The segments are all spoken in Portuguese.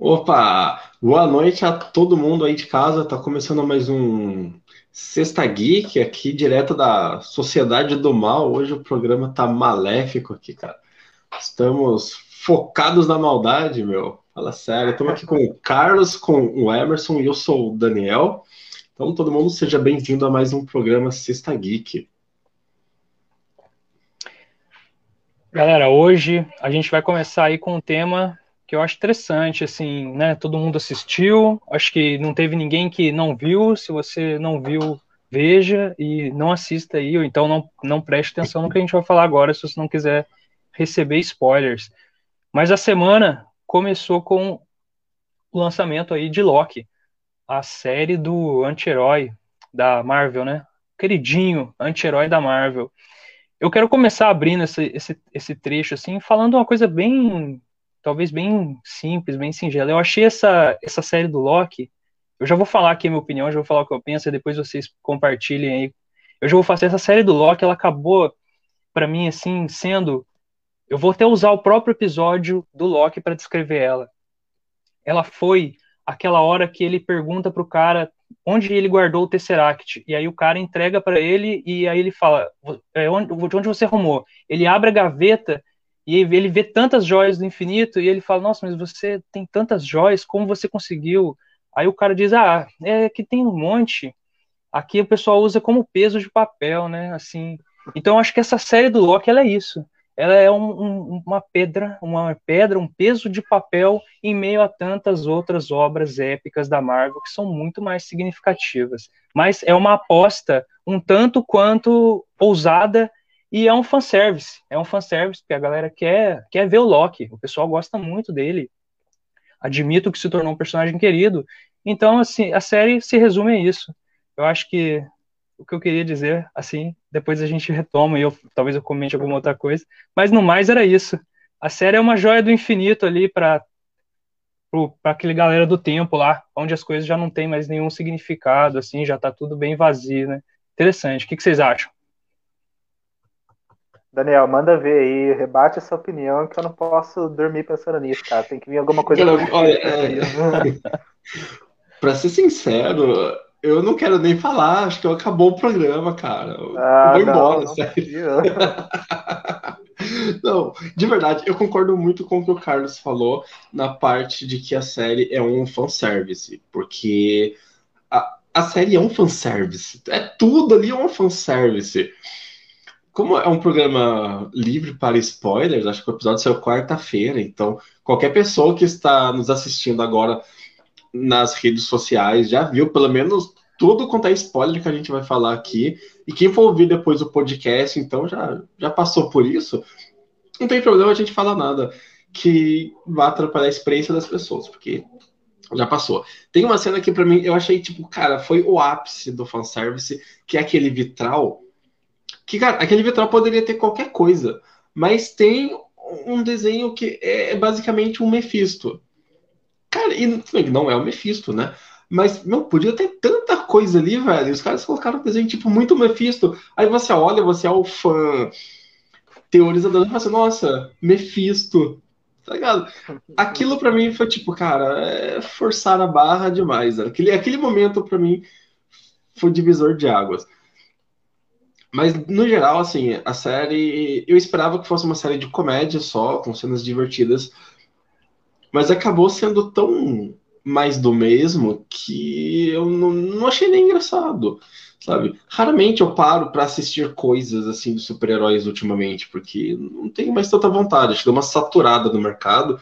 Opa! Boa noite a todo mundo aí de casa. Tá começando mais um Sexta Geek aqui, direto da Sociedade do Mal. Hoje o programa tá maléfico aqui, cara. Estamos focados na maldade, meu. Fala sério. Estamos aqui com o Carlos, com o Emerson e eu sou o Daniel. Então, todo mundo seja bem-vindo a mais um programa Sexta Geek. Galera, hoje a gente vai começar aí com um tema que eu acho interessante, assim, né? Todo mundo assistiu, acho que não teve ninguém que não viu. Se você não viu, veja e não assista aí, ou então não, não preste atenção no que a gente vai falar agora, se você não quiser receber spoilers. Mas a semana começou com o lançamento aí de Loki, a série do anti-herói da Marvel, né? Queridinho anti-herói da Marvel. Eu quero começar abrindo esse, esse, esse trecho, assim, falando uma coisa bem, talvez bem simples, bem singela. Eu achei essa, essa série do Loki, eu já vou falar aqui a minha opinião, já vou falar o que eu penso, e depois vocês compartilhem aí. Eu já vou fazer essa série do Loki, ela acabou, para mim, assim, sendo. Eu vou até usar o próprio episódio do Loki para descrever ela. Ela foi aquela hora que ele pergunta pro cara onde ele guardou o Tesseract. E aí o cara entrega para ele e aí ele fala, é, onde, de onde você arrumou? Ele abre a gaveta e ele vê tantas joias do infinito e ele fala, nossa, mas você tem tantas joias, como você conseguiu? Aí o cara diz, ah, é que tem um monte. Aqui o pessoal usa como peso de papel, né? Assim. Então acho que essa série do Loki ela é isso ela é um, um, uma pedra, uma pedra, um peso de papel em meio a tantas outras obras épicas da Marvel que são muito mais significativas. Mas é uma aposta um tanto quanto ousada e é um fanservice. É um fanservice porque a galera quer, quer ver o Loki. O pessoal gosta muito dele. Admito que se tornou um personagem querido. Então, assim, a série se resume a isso. Eu acho que o que eu queria dizer, assim, depois a gente retoma e eu talvez eu comente alguma outra coisa, mas no mais era isso. A série é uma joia do infinito ali para para aquele galera do tempo lá, onde as coisas já não têm mais nenhum significado, assim, já tá tudo bem vazio, né? Interessante. O que, que vocês acham? Daniel, manda ver aí, rebate essa opinião que eu não posso dormir pensando nisso, cara. Tem que vir alguma coisa. olha, é... pra ser sincero, eu não quero nem falar, acho que acabou o programa, cara. Ah, eu vou embora, não, sério. Não, de verdade, eu concordo muito com o que o Carlos falou na parte de que a série é um fanservice, porque a, a série é um fanservice. É tudo ali é um fanservice. Como é um programa livre para spoilers, acho que o episódio saiu quarta-feira, então qualquer pessoa que está nos assistindo agora nas redes sociais já viu pelo menos tudo quanto é spoiler que a gente vai falar aqui. E quem for ouvir depois o podcast, então já, já passou por isso, não tem problema a gente falar nada que vá atrapalhar a experiência das pessoas, porque já passou. Tem uma cena que para mim eu achei tipo, cara, foi o ápice do fanservice, que é aquele vitral. Que, cara, aquele vitral poderia ter qualquer coisa, mas tem um desenho que é basicamente um Mephisto. Cara, e não é o Mephisto, né? Mas, não, podia ter tanta coisa ali, velho. Os caras colocaram um desenho, tipo, muito Mephisto. Aí você olha, você é o fã teorizador e fala assim, nossa, Mephisto. Tá ligado? Aquilo para mim foi tipo, cara, é forçar a barra demais. Aquele, aquele momento para mim foi divisor de águas. Mas, no geral, assim, a série. Eu esperava que fosse uma série de comédia só, com cenas divertidas mas acabou sendo tão mais do mesmo que eu não, não achei nem engraçado, sabe? Raramente eu paro para assistir coisas assim de super-heróis ultimamente, porque não tenho mais tanta vontade, acho que deu uma saturada no mercado.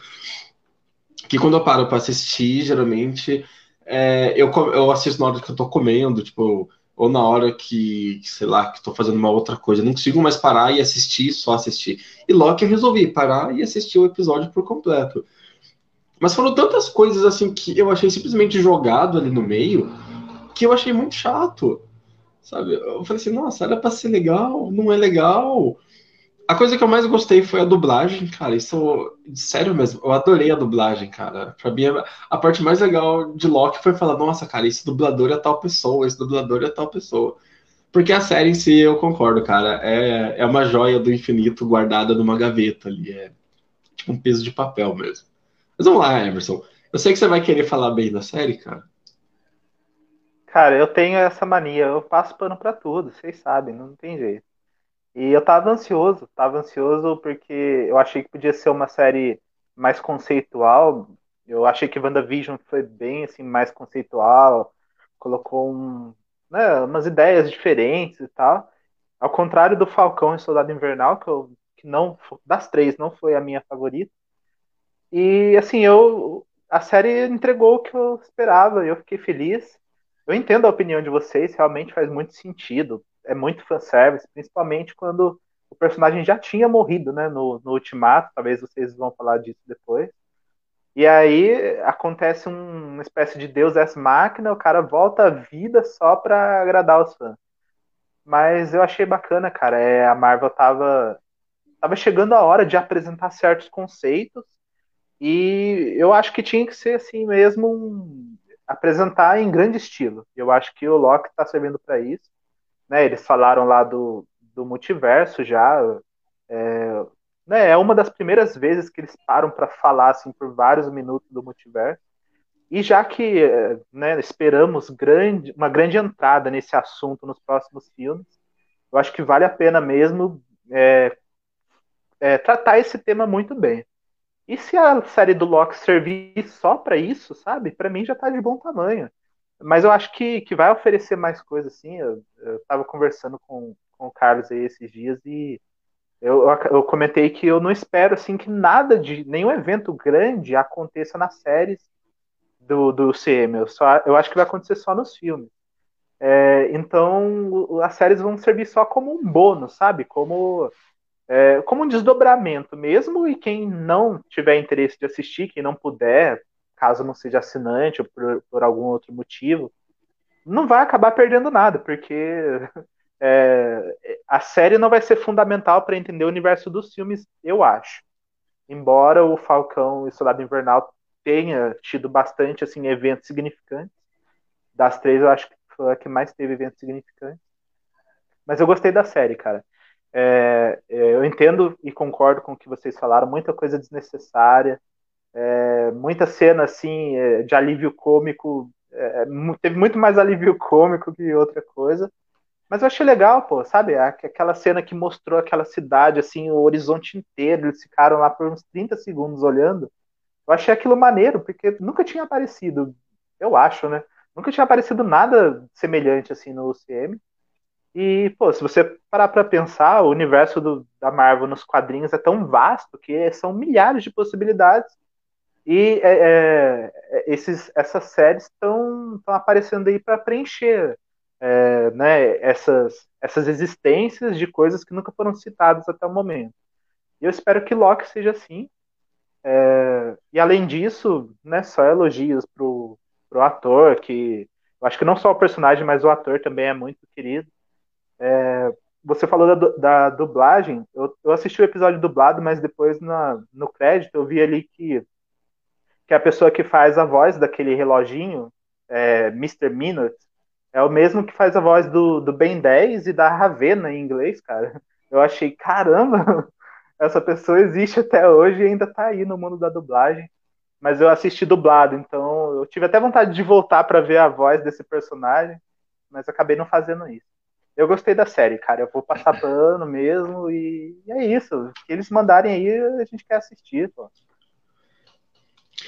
Que quando eu paro para assistir, geralmente é, eu, eu assisto na hora que eu tô comendo, tipo, ou na hora que, sei lá, que tô fazendo uma outra coisa. Não consigo mais parar e assistir, só assistir. E Loki eu resolvi parar e assistir o episódio por completo. Mas foram tantas coisas assim que eu achei simplesmente jogado ali no meio que eu achei muito chato. Sabe? Eu falei assim, nossa, era pra ser legal, não é legal. A coisa que eu mais gostei foi a dublagem, cara. Isso, sério mesmo, eu adorei a dublagem, cara. Pra mim, a parte mais legal de Loki foi falar, nossa, cara, esse dublador é tal pessoa, esse dublador é tal pessoa. Porque a série em si, eu concordo, cara, é, é uma joia do infinito guardada numa gaveta ali. É tipo um peso de papel mesmo. Mas vamos lá, Emerson. Eu sei que você vai querer falar bem da série, cara. Cara, eu tenho essa mania, eu passo pano pra tudo, vocês sabem, não tem jeito. E eu tava ansioso, tava ansioso porque eu achei que podia ser uma série mais conceitual. Eu achei que WandaVision foi bem assim, mais conceitual, colocou um, né, umas ideias diferentes e tal. Ao contrário do Falcão e Soldado Invernal, que, eu, que não das três não foi a minha favorita. E assim, eu a série entregou o que eu esperava, eu fiquei feliz. Eu entendo a opinião de vocês, realmente faz muito sentido. É muito fanservice, principalmente quando o personagem já tinha morrido, né, no, no Ultimato. Talvez vocês vão falar disso depois. E aí acontece um, uma espécie de Deus ex máquina, o cara volta à vida só pra agradar os fãs. Mas eu achei bacana, cara. É, a Marvel tava, tava chegando a hora de apresentar certos conceitos e eu acho que tinha que ser assim mesmo, um, apresentar em grande estilo. Eu acho que o Loki está servindo para isso. Né? Eles falaram lá do, do multiverso já. É, né, é uma das primeiras vezes que eles param para falar assim, por vários minutos do multiverso. E já que né, esperamos grande, uma grande entrada nesse assunto nos próximos filmes, eu acho que vale a pena mesmo é, é, tratar esse tema muito bem. E se a série do Loki servir só para isso, sabe? Para mim já tá de bom tamanho. Mas eu acho que, que vai oferecer mais coisas, assim. Eu, eu tava conversando com, com o Carlos aí esses dias e eu, eu, eu, comentei que eu não espero, assim, que nada de nenhum evento grande aconteça nas séries do, do CM. Eu, só, eu acho que vai acontecer só nos filmes. É, então, as séries vão servir só como um bônus, sabe? Como é, como um desdobramento mesmo, e quem não tiver interesse de assistir, quem não puder, caso não seja assinante ou por, por algum outro motivo, não vai acabar perdendo nada, porque é, a série não vai ser fundamental para entender o universo dos filmes, eu acho. Embora o Falcão e o Soldado Invernal tenha tido bastante assim eventos significantes, das três eu acho que foi a que mais teve eventos significantes. Mas eu gostei da série, cara. É, é, eu entendo e concordo com o que vocês falaram, muita coisa desnecessária, é, muita cena assim é, de alívio cômico, é, teve muito mais alívio cômico que outra coisa, mas eu achei legal, pô, sabe? Aquela cena que mostrou aquela cidade, assim, o horizonte inteiro, eles ficaram lá por uns 30 segundos olhando. Eu achei aquilo maneiro, porque nunca tinha aparecido, eu acho, né? Nunca tinha aparecido nada semelhante assim no UCM. E, pô, se você parar para pensar, o universo do, da Marvel nos quadrinhos é tão vasto que são milhares de possibilidades. E é, é, é esses, essas séries estão aparecendo aí para preencher é, né, essas, essas existências de coisas que nunca foram citadas até o momento. E eu espero que Loki seja assim. É, e além disso, né, só elogios pro, pro ator, que eu acho que não só o personagem, mas o ator também é muito querido. É, você falou da, da dublagem, eu, eu, assisti o episódio dublado, mas depois na, no crédito eu vi ali que, que a pessoa que faz a voz daquele reloginho, é, Mr. Minute, é o mesmo que faz a voz do, do Ben 10 e da Ravena em inglês, cara. Eu achei, caramba, essa pessoa existe até hoje e ainda tá aí no mundo da dublagem. Mas eu assisti dublado, então eu tive até vontade de voltar para ver a voz desse personagem, mas acabei não fazendo isso eu gostei da série, cara. Eu vou passar pano mesmo e, e é isso. Que eles mandarem aí, a gente quer assistir, pô.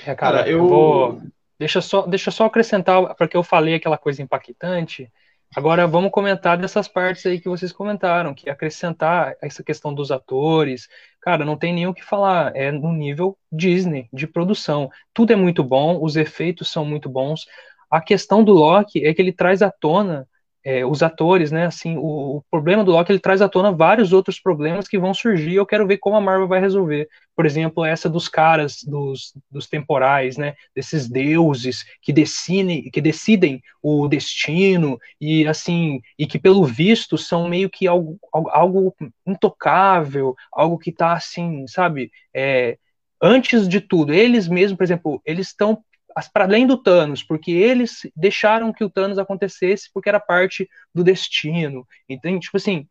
É, cara, eu vou. Deixa só, deixa só acrescentar, porque eu falei aquela coisa impactante. Agora vamos comentar dessas partes aí que vocês comentaram, que acrescentar essa questão dos atores. Cara, não tem nem o que falar. É no nível Disney, de produção. Tudo é muito bom, os efeitos são muito bons. A questão do Loki é que ele traz à tona é, os atores, né? Assim, o, o, problema do Loki ele traz à tona vários outros problemas que vão surgir. Eu quero ver como a Marvel vai resolver. Por exemplo, essa dos caras dos, dos temporais, né? Desses deuses que decidem, que decidem o destino e assim e que pelo visto são meio que algo, algo intocável, algo que está assim, sabe? É, antes de tudo, eles mesmos, por exemplo, eles estão para além do Thanos, porque eles deixaram que o Thanos acontecesse porque era parte do destino. Então, tipo assim,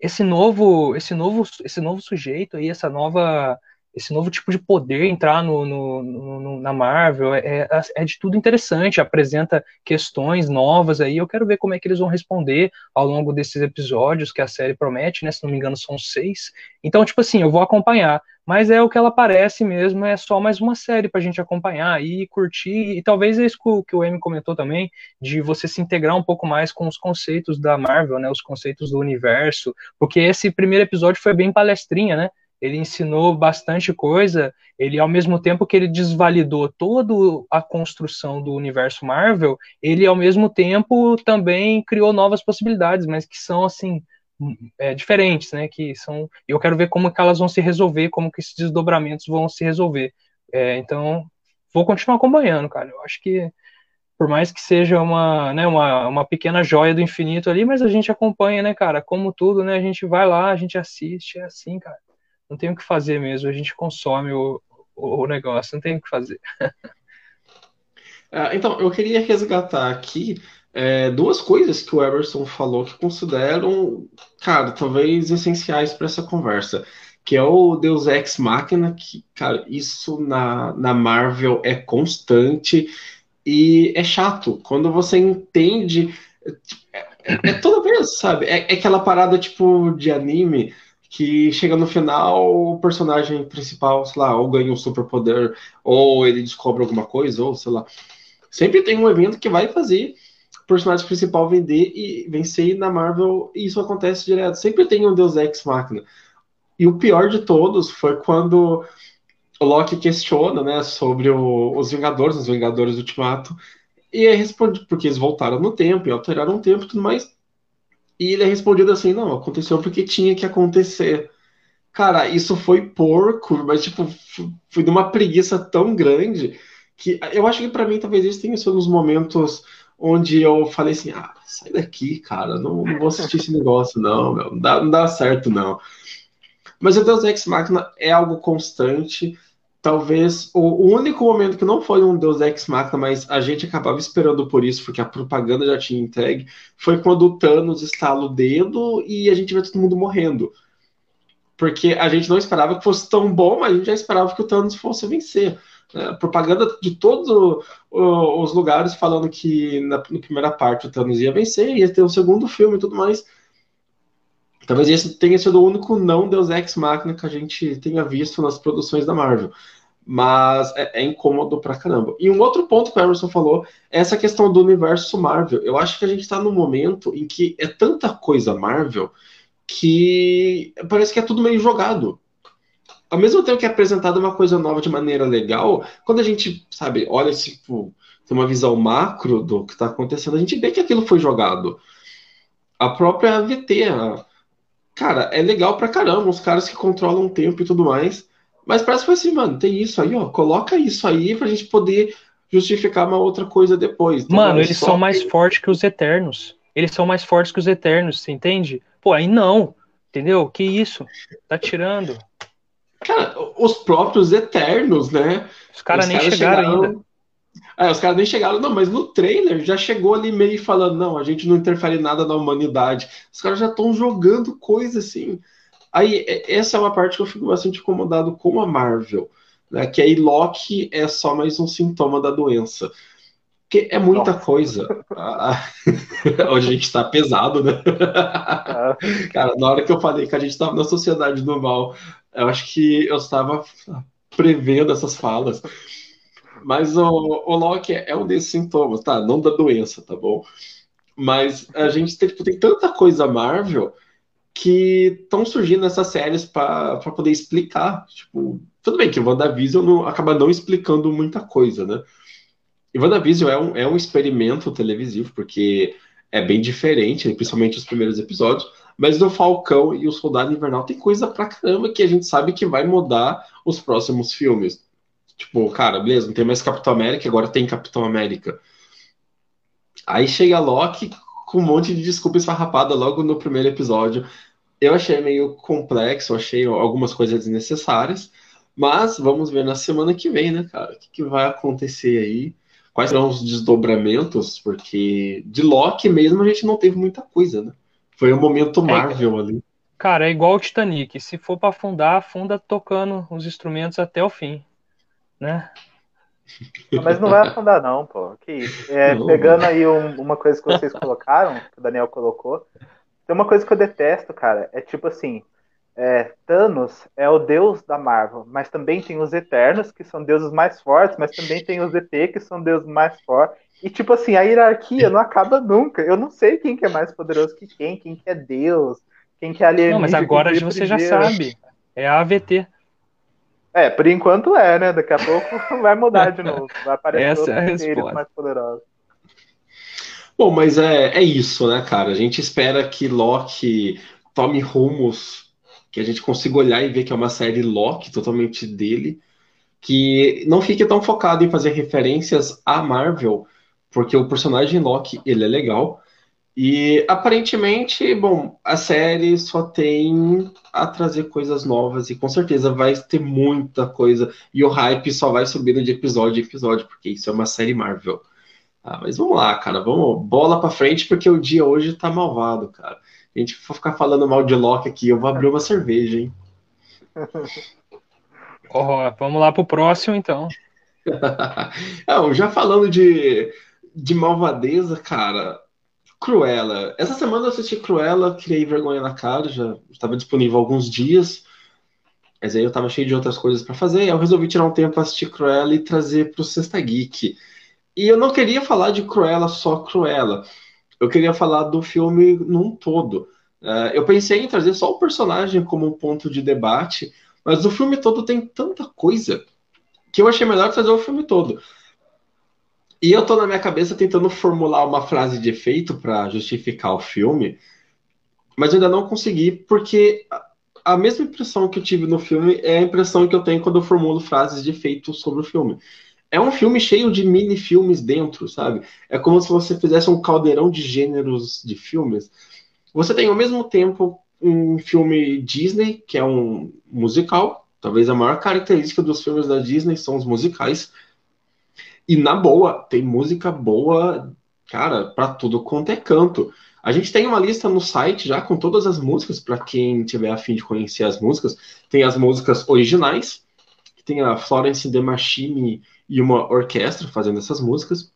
esse novo, esse novo, esse novo sujeito aí, essa nova, esse novo tipo de poder entrar no, no, no na Marvel, é, é, é, de tudo interessante, apresenta questões novas aí, eu quero ver como é que eles vão responder ao longo desses episódios que a série promete, né, se não me engano são seis, então, tipo assim, eu vou acompanhar, mas é o que ela parece mesmo, é só mais uma série pra gente acompanhar e curtir, e talvez é isso que o M comentou também, de você se integrar um pouco mais com os conceitos da Marvel, né, os conceitos do universo, porque esse primeiro episódio foi bem palestrinha, né, ele ensinou bastante coisa, ele ao mesmo tempo que ele desvalidou toda a construção do universo Marvel, ele ao mesmo tempo também criou novas possibilidades, mas que são assim é, diferentes, né? Que são, eu quero ver como que elas vão se resolver, como que esses desdobramentos vão se resolver. É, então, vou continuar acompanhando, cara. Eu acho que por mais que seja uma, né, uma, uma pequena joia do infinito ali, mas a gente acompanha, né, cara? Como tudo, né? A gente vai lá, a gente assiste, é assim, cara. Não tem o que fazer mesmo, a gente consome o, o, negócio, não tem o que fazer. É, então, eu queria resgatar aqui é, duas coisas que o Emerson falou que consideram, cara, talvez essenciais para essa conversa. Que é o Deus Ex Machina, que, cara, isso na, na Marvel é constante e é chato. Quando você entende. É, é, toda vez, sabe? É, é aquela parada tipo de anime que chega no final, o personagem principal, sei lá, ou ganha um superpoder, ou ele descobre alguma coisa, ou sei lá. Sempre tem um evento que vai fazer personagem principal vender e vencer na Marvel, e isso acontece direto. Sempre tem um Deus Ex Machina. E o pior de todos foi quando o Loki questiona, né, sobre o, os Vingadores, os Vingadores Ultimato, e é responde porque eles voltaram no tempo e alteraram o tempo e tudo mais. E ele é respondido assim: não, aconteceu porque tinha que acontecer. Cara, isso foi porco, mas tipo, foi de uma preguiça tão grande que eu acho que para mim talvez isso tenha sido nos momentos onde eu falei assim: ah, sai daqui, cara, não, não vou assistir esse negócio, não, meu, não dá, não dá certo, não. Mas o Deus Ex Machina é algo constante. Talvez o, único momento que não foi um Deus Ex Machina, mas a gente acabava esperando por isso, porque a propaganda já tinha entregue, foi quando o Thanos estala o dedo e a gente vê todo mundo morrendo. Porque a gente não esperava que fosse tão bom, mas a gente já esperava que o Thanos fosse vencer. É, propaganda de todos os lugares falando que na, na, primeira parte o Thanos ia vencer, ia ter um segundo filme e tudo mais. Talvez esse tenha sido o único não Deus Ex Machina que a gente tenha visto nas produções da Marvel. Mas é, é, incômodo pra caramba. E um outro ponto que o Emerson falou é essa questão do universo Marvel. Eu acho que a gente está num momento em que é tanta coisa Marvel que parece que é tudo meio jogado. Ao mesmo tempo que é apresentada uma coisa nova de maneira legal, quando a gente, sabe, olha, tipo, tem uma visão macro do que está acontecendo, a gente vê que aquilo foi jogado. A própria VT, a, Cara, é legal pra caramba, os caras que controlam o tempo e tudo mais. Mas parece que foi assim, mano, tem isso aí, ó. Coloca isso aí pra gente poder justificar uma outra coisa depois. Então, mano, eles são mais fortes que os Eternos. Eles são mais fortes que os Eternos, você entende? Pô, aí não. Entendeu? Que isso? Tá tirando. Cara, os próprios Eternos, né? Os caras nem chegaram, chegaram ainda. É, os caras nem chegaram, não, mas no trailer já chegou ali meio falando, não, a gente não interfere nada na humanidade. Os caras já estão jogando coisa assim. Aí, essa é uma parte que eu fico bastante incomodado com a Marvel, né? Que aí Loki é só mais um sintoma da doença. Que é muita Nossa. coisa. Hoje a gente está pesado, né? É. Cara, na hora que eu falei que a gente estava na sociedade do mal, eu acho que eu estava prevendo essas falas. Mas o, o Loki é um desses sintomas, tá? Não da doença, tá bom? Mas a gente tem, tipo, tem tanta coisa Marvel que estão surgindo essas séries para poder explicar. Tipo, tudo bem que o WandaVision não, acaba não explicando muita coisa, né? E WandaVision é um, é um experimento televisivo, porque é bem diferente, principalmente os primeiros episódios. Mas no Falcão e o Soldado Invernal tem coisa pra caramba que a gente sabe que vai mudar os próximos filmes. Tipo, cara, beleza, não tem mais Capitão América, agora tem Capitão América. Aí chega Loki com um monte de desculpa esfarrapada logo no primeiro episódio. Eu achei meio complexo, achei algumas coisas desnecessárias. Mas vamos ver na semana que vem, né, cara? O que, que vai acontecer aí? Quais serão os desdobramentos? Porque de Loki mesmo a gente não teve muita coisa, né? Foi o um momento é, Marvel é, ali. Cara, é igual o Titanic. Se for para afundar, afunda tocando os instrumentos até o fim, né? Mas não vai afundar não, pô. Que isso? É, pegando aí um, uma coisa que vocês colocaram, que o Daniel colocou, tem uma coisa que eu detesto, cara. É tipo assim, é, Thanos é o deus da Marvel, mas também tem os Eternos, que são deuses mais fortes, mas também tem os ET, que são deuses mais fortes. E tipo assim, a hierarquia não acaba nunca. Eu não sei quem que é mais poderoso que quem, quem que é Deus, quem que é alienígena. Não, mas agora você já sabe. É a AVT. É, por enquanto é, né? Daqui a pouco vai mudar de novo. Vai aparecer Essa é a resposta. mais poderosos. Bom, mas é, é isso, né, cara? A gente espera que Loki tome rumos, que a gente consiga olhar e ver que é uma série Loki totalmente dele, que não fique tão focado em fazer referências à Marvel, porque o personagem Loki, ele é legal. E aparentemente, bom, a série só tem a trazer coisas novas e com certeza vai ter muita coisa e o hype só vai subindo de episódio em episódio, porque isso é uma série Marvel. Ah, mas vamos lá, cara, vamos bola pra frente, porque o dia hoje tá malvado, cara. A gente for ficar falando mal de Loki aqui, eu vou abrir uma cerveja, hein? Ó, vamos lá pro próximo, então. Não, já falando de, de malvadeza, cara, Cruella. Essa semana eu assisti Cruella, criei vergonha na cara, já estava disponível alguns dias, mas aí eu tava cheio de outras coisas para fazer, eu resolvi tirar um tempo para assistir Cruella e trazer pro Sexta Geek. E eu não queria falar de Cruella só Cruella, eu queria falar do filme num todo. Uh, eu pensei em trazer só o personagem como um ponto de debate, mas o filme todo tem tanta coisa que eu achei melhor trazer o filme todo. E eu tô na minha cabeça tentando formular uma frase de efeito para justificar o filme, mas ainda não consegui, porque a mesma impressão que eu tive no filme é a impressão que eu tenho quando eu formulo frases de efeito sobre o filme. É um filme cheio de mini filmes dentro, sabe? É como se você fizesse um caldeirão de gêneros de filmes. Você tem ao mesmo tempo um filme Disney, que é um musical. Talvez a maior característica dos filmes da Disney são os musicais. E na boa, tem música boa, cara, para tudo quanto é canto. A gente tem uma lista no site já com todas as músicas, para quem tiver afim de conhecer as músicas. Tem as músicas originais, que tem a Florence The Machine e uma orquestra fazendo essas músicas.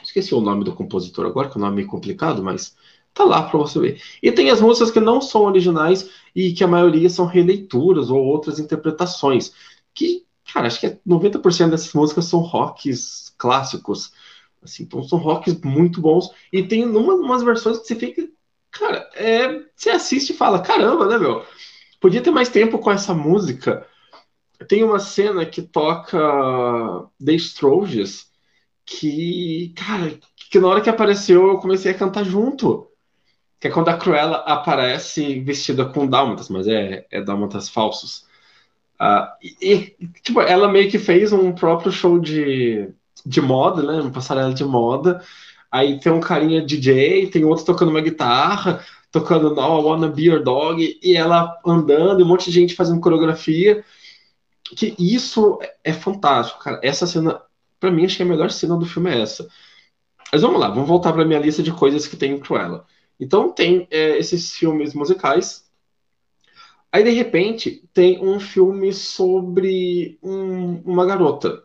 Esqueci o nome do compositor agora, que é um nome meio complicado, mas tá lá para você ver. E tem as músicas que não são originais e que a maioria são releituras ou outras interpretações, que Cara, acho que 90% dessas músicas são rocks clássicos. Assim, então são rocks muito bons. E tem uma, umas versões que você fica. Cara, é, você assiste e fala: caramba, né, meu? Podia ter mais tempo com essa música. Tem uma cena que toca The Strokes que, cara, que na hora que apareceu eu comecei a cantar junto. Que é quando a Cruella aparece vestida com dálmatas, mas é, é dálmatas falsos. Uh, e, tipo, ela meio que fez um próprio show de, de moda, né? Uma passarela de moda. Aí tem um carinha DJ, tem outro tocando uma guitarra, tocando No, I Wanna Be Your Dog, e ela andando, e um monte de gente fazendo coreografia. Que isso é fantástico, cara. Essa cena, pra mim, acho que a melhor cena do filme é essa. Mas vamos lá, vamos voltar pra minha lista de coisas que tem em Cruella. Então tem é, esses filmes musicais, Aí, de repente, tem um filme sobre um- uma garota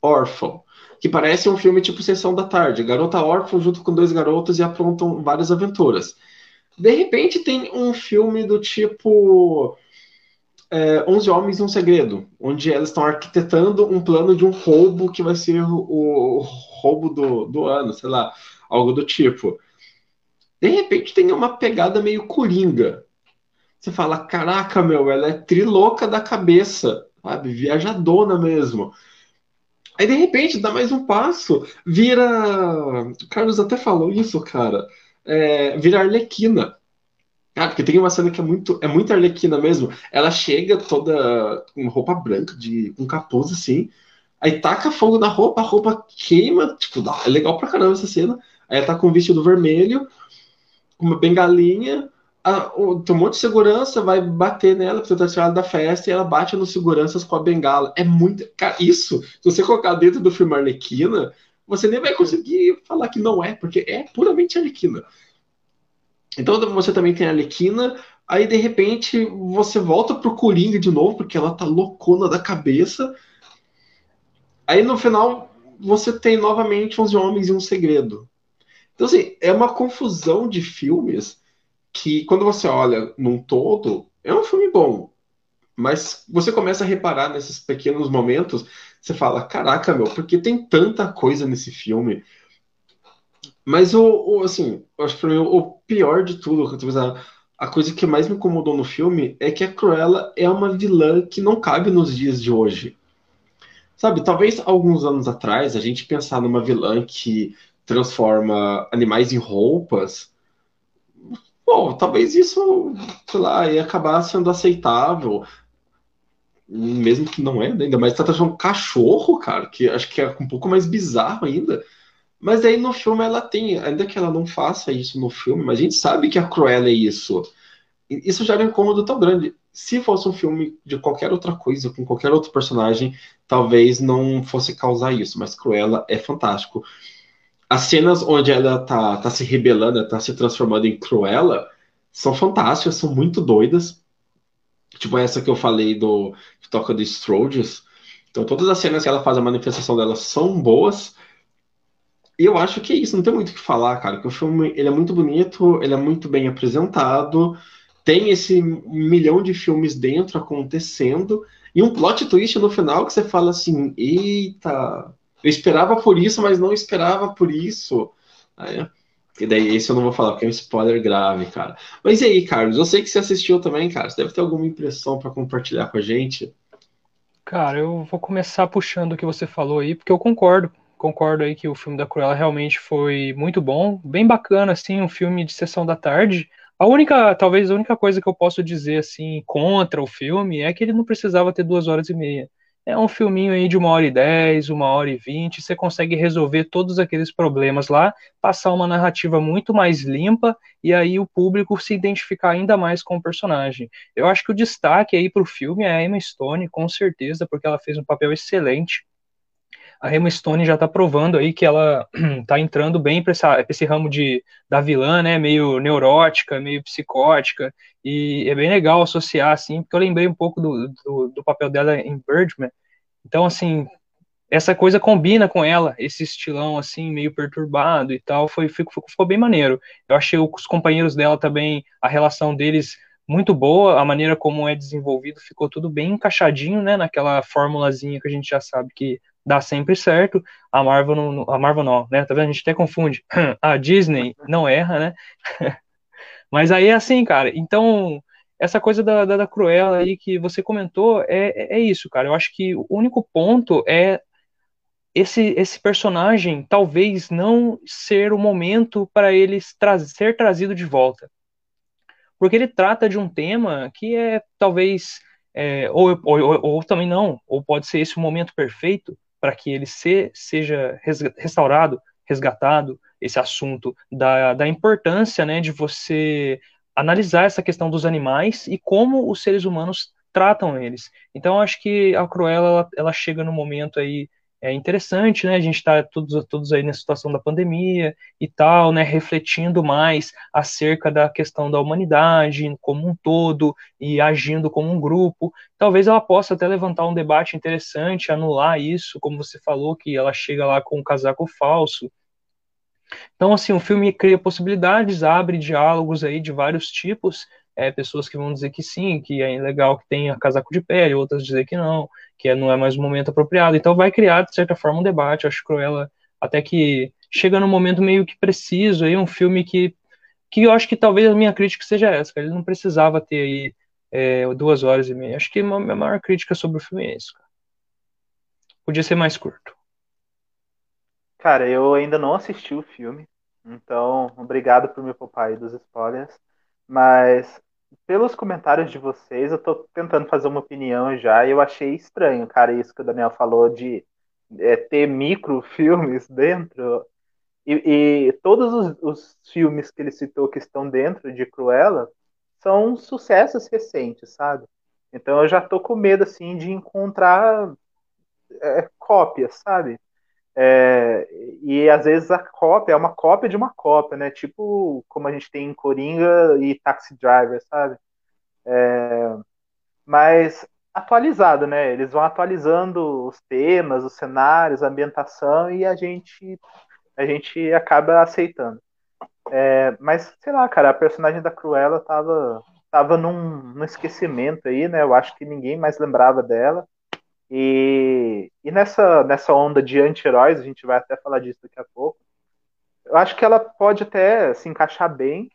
órfã, que parece um filme tipo Sessão da Tarde. Garota órfã junto com dois garotos e aprontam várias aventuras. De repente, tem um filme do tipo é, 11 Homens e um Segredo, onde elas estão arquitetando um plano de um roubo que vai ser o, o roubo do, do ano, sei lá, algo do tipo. De repente, tem uma pegada meio coringa você fala, caraca, meu, ela é trilouca da cabeça, sabe? Viajadona mesmo. Aí, de repente, dá mais um passo, vira. O Carlos até falou isso, cara. É, vira Arlequina. Cara, porque tem uma cena que é muito, é muito Arlequina mesmo. Ela chega toda com roupa branca, de, com capuz assim, aí taca fogo na roupa, a roupa queima, tipo, é legal pra caramba essa cena. Aí ela tá com um vestido vermelho, uma bengalinha, a, o, tem um monte de segurança, vai bater nela, porque você tá tirada da festa, e ela bate nos seguranças com a bengala. É muito. Cara, isso, se você colocar dentro do filme Arlequina, você nem vai conseguir falar que não é, porque é puramente Arlequina. Então você também tem a Arlequina, Aí, de repente, você volta pro Coringa de novo, porque ela tá loucona da cabeça. Aí, no final, você tem novamente 11 Homens e um Segredo. Então, assim, é uma confusão de filmes que, quando você olha num todo, é um filme bom. Mas você começa a reparar nesses pequenos momentos, você fala, caraca, meu, porque tem tanta coisa nesse filme. Mas o, o assim, acho que mim, o pior de tudo, a, a coisa que mais me incomodou no filme é que a Cruella é uma vilã que não cabe nos dias de hoje. Sabe, talvez alguns anos atrás a gente pensar numa vilã que transforma animais em roupas, bom, talvez isso, sei lá, ia acabar sendo aceitável, mesmo que não é, né? ainda mais tá transformando um cachorro, cara, que acho que é um pouco mais bizarro ainda. Mas aí no filme ela tem, ainda que ela não faça isso no filme, mas a gente sabe que a Cruella é isso. Isso já era um incômodo tão grande. Se fosse um filme de qualquer outra coisa, com qualquer outro personagem, talvez não fosse causar isso, mas Cruella é fantástico. As cenas onde ela tá, tá se rebelando, tá se transformando em Cruella, são fantásticas, são muito doidas. Tipo essa que eu falei do que toca de Stroges. Então todas as cenas que ela faz a manifestação dela são boas. E eu acho que é isso, não tem muito o que falar, cara, que o filme ele é muito bonito, ele é muito bem apresentado, tem esse milhão de filmes dentro acontecendo, e um plot twist no final que você fala assim, eita, eu esperava por isso, mas não esperava por isso. Aí, e daí esse eu não vou falar, porque é um spoiler grave, cara. Mas e aí, Carlos? Eu sei que você assistiu também, cara. Você deve ter alguma impressão para compartilhar com a gente. Cara, eu vou começar puxando o que você falou aí, porque eu concordo. Concordo aí que o filme da Cruella realmente foi muito bom, bem bacana, assim, um filme de sessão da tarde. A única, talvez a única coisa que eu posso dizer, assim, contra o filme é que ele não precisava ter duas horas e meia. É um filminho aí de uma hora e dez, uma hora e vinte, você consegue resolver todos aqueles problemas lá, passar uma narrativa muito mais limpa e aí o público se identificar ainda mais com o personagem. Eu acho que o destaque aí para o filme é a Emma Stone, com certeza, porque ela fez um papel excelente a Emma Stone já está provando aí que ela está entrando bem para esse ramo de, da vilã, né, meio neurótica, meio psicótica, e é bem legal associar, assim, porque eu lembrei um pouco do, do, do papel dela em Birdman, então, assim, essa coisa combina com ela, esse estilão, assim, meio perturbado e tal, foi, ficou, ficou bem maneiro. Eu achei os companheiros dela também, a relação deles muito boa, a maneira como é desenvolvido ficou tudo bem encaixadinho, né, naquela formulazinha que a gente já sabe que dá sempre certo. A Marvel não, a Marvel não, né? Tá vendo? A gente até confunde. A Disney não erra, né? Mas aí é assim, cara. Então, essa coisa da, da, da Cruella aí que você comentou é, é isso, cara. Eu acho que o único ponto é esse, esse personagem talvez não ser o momento para ele tra ser trazido de volta. Porque ele trata de um tema que é talvez. É, ou, ou, ou, ou, também não, ou pode ser esse o momento perfeito para que ele se, seja restaurado, resgatado, esse assunto da, da importância né, de você analisar essa questão dos animais e como os seres humanos tratam eles. Então, acho que a Cruella ela, ela chega no momento aí é interessante, né? A gente está todos, todos aí na situação da pandemia e tal, né? Refletindo mais acerca da questão da humanidade como um todo e agindo como um grupo. Talvez ela possa até levantar um debate interessante, anular isso, como você falou, que ela chega lá com um casaco falso. Então, assim, o filme cria possibilidades, abre diálogos aí de vários tipos, é, pessoas que vão dizer que sim, que é legal que tenha casaco de pele, outras dizer que não, que não é mais o momento apropriado. Então vai criar, de certa forma, um debate. Acho ela até que chega no momento meio que preciso, aí um filme que, que eu acho que talvez a minha crítica seja essa, ele não precisava ter aí é, duas horas e meia. Acho que a minha maior crítica sobre o filme é isso, cara. Podia ser mais curto. Cara, eu ainda não assisti o filme, então obrigado por me poupar aí dos spoilers. Mas pelos comentários de vocês, eu tô tentando fazer uma opinião já e eu achei estranho, cara, isso que o Daniel falou de é, ter microfilmes dentro. E, e todos os, os, filmes que ele citou que estão dentro de Cruella são sucessos recentes, sabe? Então eu já tô com medo, assim, de encontrar é, cópias, sabe? É, e às vezes a cópia é uma cópia de uma cópia, né? Tipo como a gente tem em Coringa e Taxi Driver, sabe? É, mas atualizado, né? Eles vão atualizando os temas, os cenários, a ambientação e a gente a gente acaba aceitando. É, mas sei lá, cara, a personagem da Cruella tava tava num, num esquecimento aí, né? Eu acho que ninguém mais lembrava dela. E, e nessa, nessa onda de anti-heróis, a gente vai até falar disso daqui a pouco, eu acho que ela pode até se encaixar bem,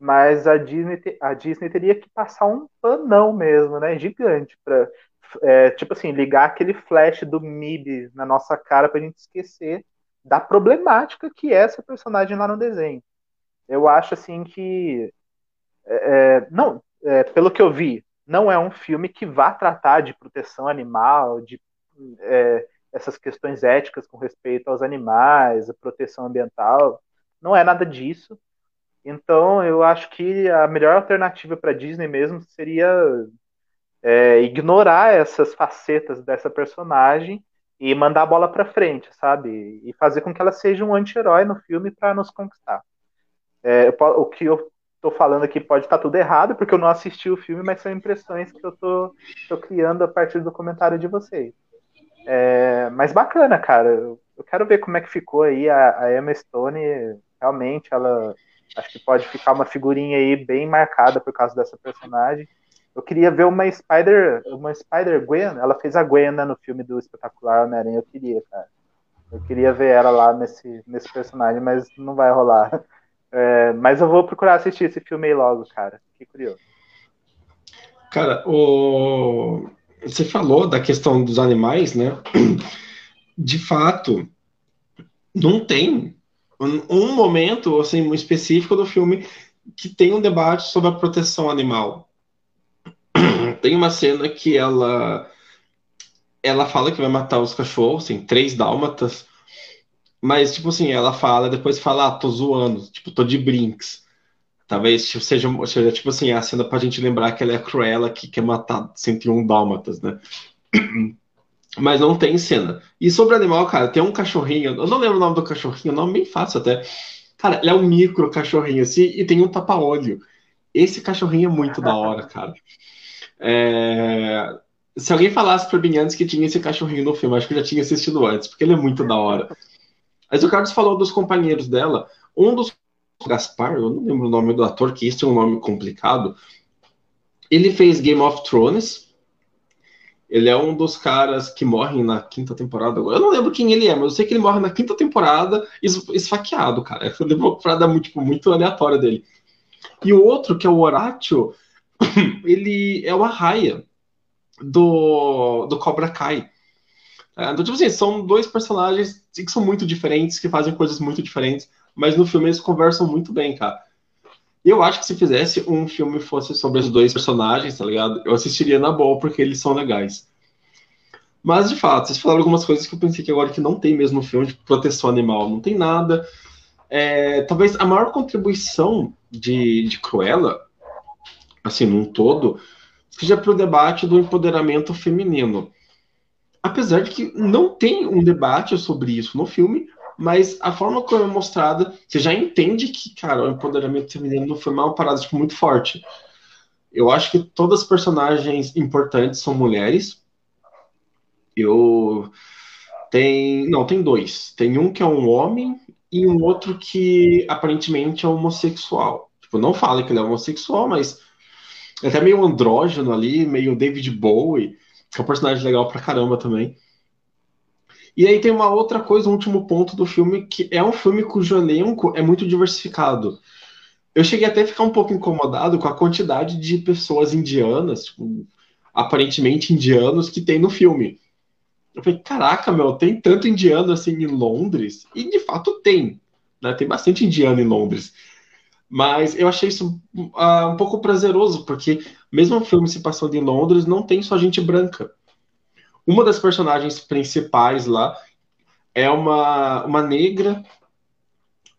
mas a Disney, a Disney teria que passar um panão mesmo, né? Gigante, para é, tipo assim, ligar aquele flash do MIB na nossa cara pra gente esquecer da problemática que é essa personagem lá no desenho. Eu acho assim que. É, é não, é, pelo que eu vi, não é um filme que vá tratar de proteção animal, de é, essas questões éticas com respeito aos animais, a proteção ambiental. Não é nada disso. Então, eu acho que a melhor alternativa para Disney mesmo seria é, ignorar essas facetas dessa personagem e mandar a bola para frente, sabe? E fazer com que ela seja um anti-herói no filme para nos conquistar. É, o que eu tô falando aqui pode estar tá tudo errado, porque eu não assisti o filme, mas são impressões que eu tô, tô criando a partir do comentário de vocês. É, mas bacana, cara. Eu quero ver como é que ficou aí a, a Emma Stone. Realmente, ela acho que pode ficar uma figurinha aí bem marcada por causa dessa personagem. Eu queria ver uma Spider, uma Spider Gwen. Ela fez a Gwen né, no filme do espetacular Homem-Aranha. Eu queria, cara. Eu queria ver ela lá nesse, nesse personagem, mas não vai rolar. É, mas eu vou procurar assistir esse filme aí logo, cara. Fiquei curioso. Cara, o... você falou da questão dos animais, né? De fato, não tem um momento assim, específico do filme que tem um debate sobre a proteção animal. Tem uma cena que ela ela fala que vai matar os cachorros, assim, três dálmatas, mas, tipo assim, ela fala, depois fala, ah, tô zoando, tipo, tô de brinks. Talvez tipo, seja, seja, tipo assim, a cena pra gente lembrar que ela é a Cruella que quer matar 101 dálmatas, né? Mas não tem cena. E sobre animal, cara, tem um cachorrinho, eu não lembro o nome do cachorrinho, o nome bem fácil até. Cara, ele é um micro cachorrinho assim e tem um tapa-olho. Esse cachorrinho é muito da hora, cara. É... Se alguém falasse pra mim antes que tinha esse cachorrinho no filme, acho que eu já tinha assistido antes, porque ele é muito da hora. Mas o Carlos falou dos companheiros dela. Um dos Gaspar, eu não lembro o nome do ator, que isso é um nome complicado. Ele fez Game of Thrones. Ele é um dos caras que morrem na quinta temporada. Eu não lembro quem ele é, mas eu sei que ele morre na quinta temporada esfaqueado, cara. É uma parada muito, tipo, muito aleatória dele. E o outro, que é o Horatio, ele é o Arraia do, do Cobra Kai. É, então, tipo assim, são dois personagens que são muito diferentes, que fazem coisas muito diferentes, mas no filme eles conversam muito bem, cara. Eu acho que se fizesse um filme fosse sobre os dois personagens, tá ligado? Eu assistiria na boa, porque eles são legais. Mas, de fato, vocês falaram algumas coisas que eu pensei que agora que não tem mesmo filme de proteção animal, não tem nada. É, talvez a maior contribuição de, de Cruella, assim, num todo, seja para o debate do empoderamento feminino apesar de que não tem um debate sobre isso no filme, mas a forma como é mostrada, você já entende que, cara, o empoderamento feminino é uma parada tipo, muito forte. Eu acho que todas as personagens importantes são mulheres. Eu tem, não, tem dois. Tem um que é um homem e um outro que aparentemente é homossexual. Tipo, não fala que ele é homossexual, mas é até meio andrógeno ali, meio David Bowie que é um personagem legal pra caramba também. E aí tem uma outra coisa, um último ponto do filme, que é um filme cujo elenco é muito diversificado. Eu cheguei até a ficar um pouco incomodado com a quantidade de pessoas indianas, tipo, aparentemente indianos, que tem no filme. Eu falei, caraca, meu, tem tanto indiano assim em Londres? E de fato tem, né? Tem bastante indiano em Londres. Mas eu achei isso uh, um pouco prazeroso, porque mesmo o filme se passando em Londres, não tem só gente branca. Uma das personagens principais lá é uma, uma negra,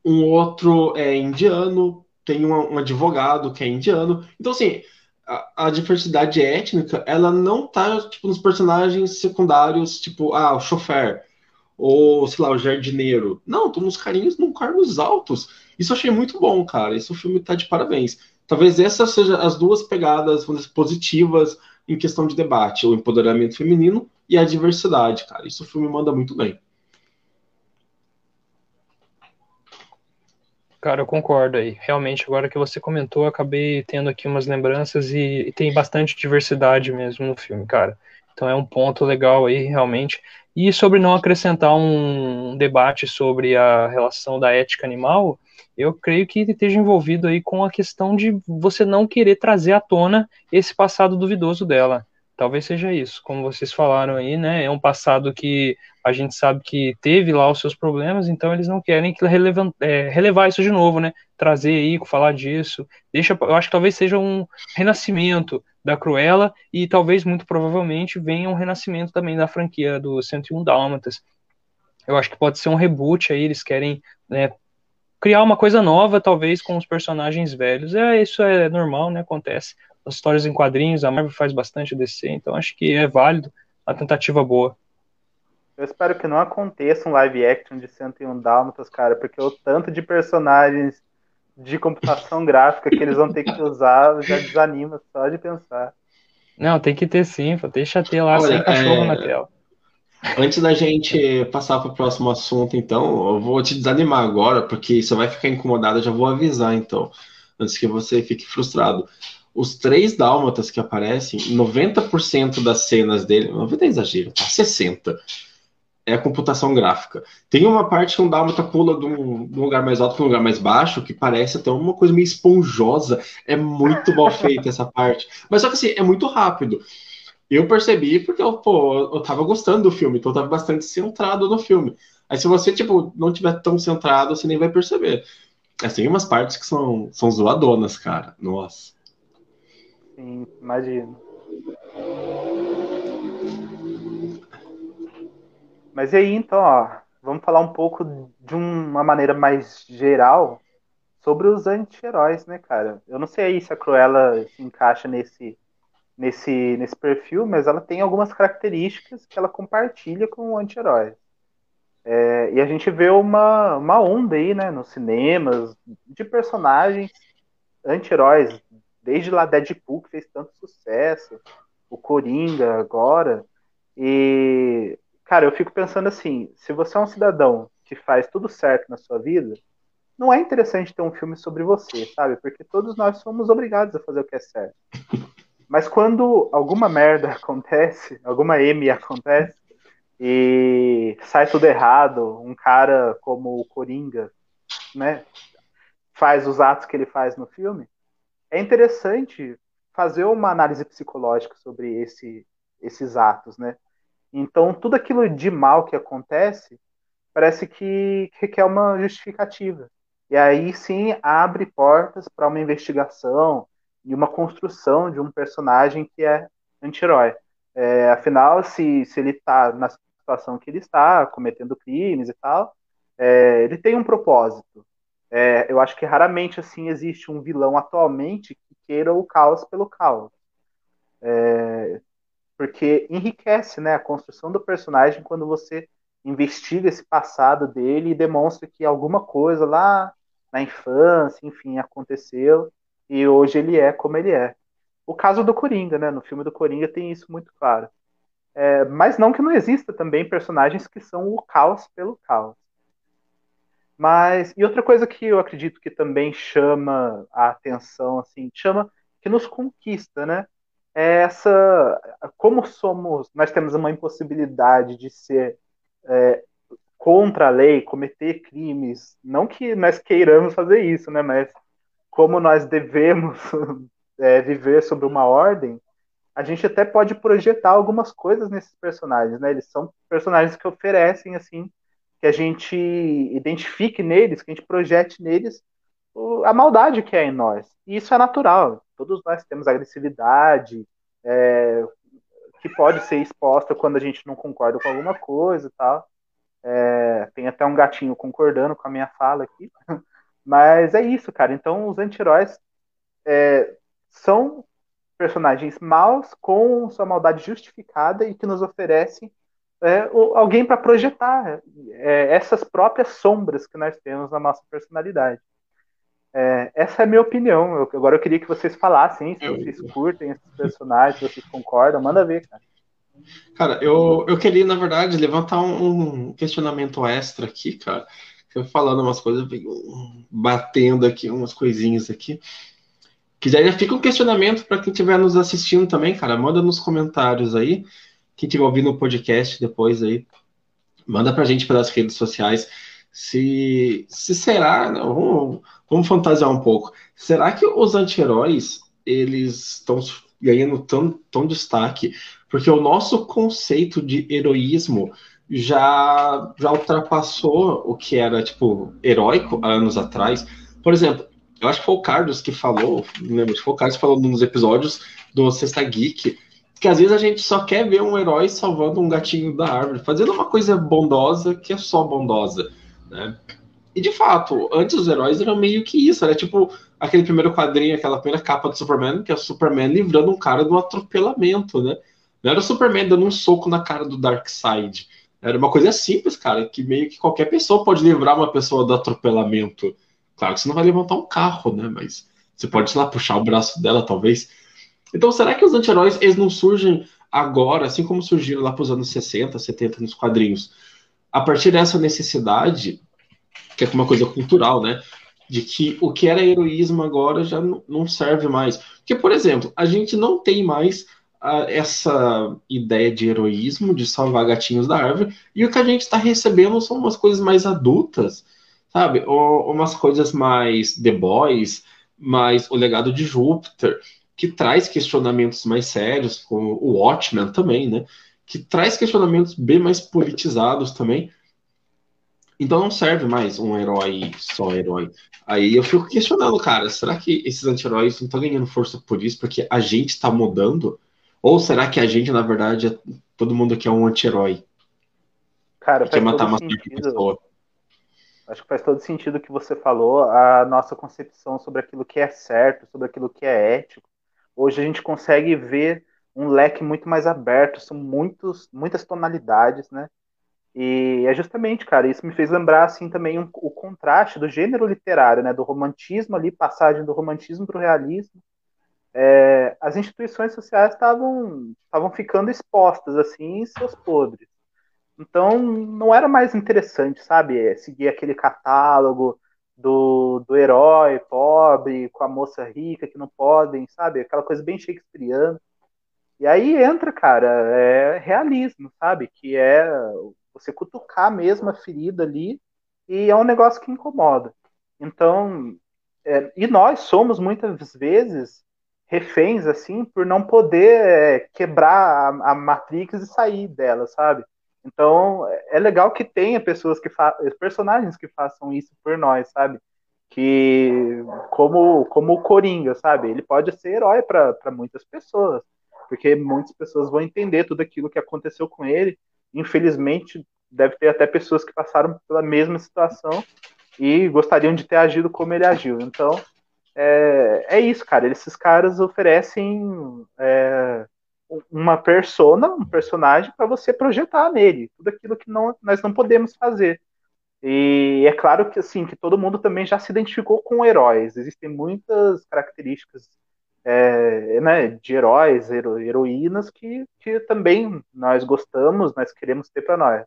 um outro é indiano, tem um, um advogado que é indiano. Então, assim, a, a, diversidade étnica, ela não tá, tipo, nos personagens secundários, tipo, ah, o chofer, ou, sei lá, o jardineiro. Não, estão nos carinhos, num cargos altos. Isso eu achei muito bom, cara. Esse filme tá de parabéns. Talvez essas sejam as duas pegadas dizer, positivas em questão de debate, o empoderamento feminino e a diversidade, cara. Isso o filme manda muito bem. Cara, eu concordo aí. Realmente, agora que você comentou, acabei tendo aqui umas lembranças e, e, tem bastante diversidade mesmo no filme, cara. Então é um ponto legal aí, realmente. E sobre não acrescentar um debate sobre a relação da ética animal, eu creio que esteja envolvido aí com a questão de você não querer trazer à tona esse passado duvidoso dela. Talvez seja isso, como vocês falaram aí, né? É um passado que a gente sabe que teve lá os seus problemas, então eles não querem que relevar, é, relevar isso de novo, né? Trazer aí, falar disso. Deixa, eu acho que talvez seja um renascimento da Cruella e talvez muito provavelmente venha um renascimento também da franquia do 101 Dálmatas. Eu acho que pode ser um reboot aí, eles querem né, criar uma coisa nova, talvez com os personagens velhos. É, isso é normal, né? Acontece as histórias em quadrinhos, a Marvel faz bastante DC, então acho que é válido, a tentativa boa. Eu espero que não aconteça um live action de 101 Dálmatas, cara, porque o tanto de personagens de computação gráfica que eles vão ter que usar já desanima só de pensar. Não, tem que ter sim, deixa ter lá Olha, sem cachorro é... na tela. Antes da gente passar para o próximo assunto, então, eu vou te desanimar agora, porque você vai ficar incomodado, eu já vou avisar, então, antes que você fique frustrado os três dálmatas que aparecem, 90% das cenas dele, 90 é exagero, tá? 60 é a computação gráfica. Tem uma parte que um dálmata pula de um, de um lugar mais alto para um lugar mais baixo, que parece até uma coisa meio esponjosa. É muito mal feita essa parte. Mas só que assim, é muito rápido. Eu percebi porque eu, pô, eu tava gostando do filme, então eu tava bastante centrado no filme. Aí se você, tipo, não tiver tão centrado, você nem vai perceber. Mas tem umas partes que são, são zoadonas, cara. Nossa. Sim, imagino. Mas e aí, então, ó, vamos falar um pouco de uma maneira mais geral sobre os anti-heróis, né, cara? Eu não sei se a Cruella se encaixa nesse, nesse, nesse perfil, mas ela tem algumas características que ela compartilha com o anti-herói. É, e a gente vê uma, uma onda aí, né, nos cinemas, de personagens anti-heróis desde lá Deadpool, que fez tanto sucesso, o Coringa agora. E, cara, eu fico pensando assim: se você é um cidadão que faz tudo certo na sua vida, não é interessante ter um filme sobre você, sabe? Porque todos nós somos obrigados a fazer o que é certo. Mas quando alguma merda acontece, alguma M acontece, e sai tudo errado, um cara como o Coringa, né, faz os atos que ele faz no filme, é interessante fazer uma análise psicológica sobre esse, esses atos, né? Então, tudo aquilo de mal que acontece parece que requer uma justificativa. E aí sim abre portas para uma investigação e uma construção de um personagem que é anti-herói. É, afinal, se, se ele está na situação que ele está, cometendo crimes e tal, é, ele tem um propósito. É, eu acho que raramente assim existe um vilão atualmente que queira o caos pelo caos. É, porque enriquece né, a construção do personagem quando você investiga esse passado dele e demonstra que alguma coisa lá na infância, enfim, aconteceu e hoje ele é como ele é. O caso do Coringa, né? No filme do Coringa tem isso muito claro. É, mas não que não exista também personagens que são o caos pelo caos. Mas, e outra coisa que eu acredito que também chama a atenção, assim, chama, que nos conquista, né? Essa, como somos, nós temos uma impossibilidade de ser é, contra a lei, cometer crimes, não que nós queiramos fazer isso, né? Mas como nós devemos é, viver sobre uma ordem, a gente até pode projetar algumas coisas nesses personagens, né? Eles são personagens que oferecem, assim, que a gente identifique neles, que a gente projete neles a maldade que é em nós. E isso é natural. Todos nós temos agressividade, é, que pode ser exposta quando a gente não concorda com alguma coisa e tal. É, tem até um gatinho concordando com a minha fala aqui. Mas é isso, cara. Então, os anti-heróis é, são personagens maus com sua maldade justificada e que nos oferecem é, alguém para projetar é, essas próprias sombras que nós temos na nossa personalidade. É, essa é a minha opinião. Eu, agora eu queria que vocês falassem se vocês curtem esses personagens, se vocês concordam. Manda ver, cara. Cara, eu, eu queria, na verdade, levantar um, questionamento extra aqui, cara. Eu falando umas coisas, batendo aqui umas coisinhas aqui. Que já fica um questionamento para quem estiver nos assistindo também, cara. Manda nos comentários aí. Quem estiver ouvindo o podcast depois aí, manda pra gente pelas redes sociais se, se será, né, vamos, vamos fantasiar um pouco, será que os anti-heróis eles estão ganhando tão, tão destaque? Porque o nosso conceito de heroísmo já, já ultrapassou o que era, tipo, heróico há anos atrás. Por exemplo, eu acho que foi o Carlos que falou, não lembro, foi o Carlos que falou nos episódios do Sexta Geek, que às vezes a gente só quer ver um herói salvando um gatinho da árvore, fazendo uma coisa bondosa que é só bondosa. Né? E de fato, antes os heróis eram meio que isso, era tipo aquele primeiro quadrinho, aquela primeira capa do Superman, que é o Superman livrando um cara do atropelamento, né? Não era o Superman dando um soco na cara do Darkseid. Era uma coisa simples, cara, que meio que qualquer pessoa pode livrar uma pessoa do atropelamento. Claro que você não vai levantar um carro, né? Mas você pode, sei lá, puxar o braço dela, talvez. Então, será que os anti-heróis, eles não surgem agora, assim como surgiram lá para os anos 60, 70 nos quadrinhos? A partir dessa necessidade, que é uma coisa cultural, né? De que o que era heroísmo agora já não serve mais. Porque, por exemplo, a gente não tem mais uh, essa ideia de heroísmo, de salvar gatinhos da árvore, e o que a gente está recebendo são umas coisas mais adultas, sabe? Ou umas coisas mais The Boys, mais o legado de Júpiter, que traz questionamentos mais sérios, como o Watchmen também, né? Que traz questionamentos bem mais politizados também. Então não serve mais um herói só herói. Aí eu fico questionando, cara, será que esses anti-heróis não estão ganhando força por isso porque a gente está mudando? Ou será que a gente, na verdade, é, todo mundo aqui é um anti-herói? Cara, quer matar uma pessoa. Acho que faz todo sentido o que você falou, a nossa concepção sobre aquilo que é certo, sobre aquilo que é ético. Hoje a gente consegue ver um leque muito mais aberto, são muitos, muitas tonalidades, né? E é justamente, cara, isso me fez lembrar assim também um, o contraste do gênero literário, né? Do romantismo ali, passagem do romantismo para o realismo. É, as instituições sociais estavam estavam ficando expostas assim em seus podres. Então não era mais interessante, sabe, é, seguir aquele catálogo do, do herói pobre com a moça rica que não podem, sabe, aquela coisa bem shakespeariana. E aí entra, cara, é realismo, sabe? Que é você cutucar mesmo a ferida ali e é um negócio que incomoda. Então, é, e nós somos muitas vezes reféns, assim, por não poder é, quebrar a, a, Matrix e sair dela, sabe? Então, é legal que tenha pessoas que personagens que façam isso por nós, sabe? Que, como, como o Coringa, sabe? Ele pode ser herói para muitas pessoas porque muitas pessoas vão entender tudo aquilo que aconteceu com ele. Infelizmente, deve ter até pessoas que passaram pela mesma situação e gostariam de ter agido como ele agiu. Então, é, é isso, cara. Esses caras oferecem é, uma persona, um personagem para você projetar nele, tudo aquilo que não, nós não podemos fazer. E é claro que assim que todo mundo também já se identificou com heróis. Existem muitas características é, né, de heróis, hero, heroínas que, que também nós gostamos, nós queremos ter para nós.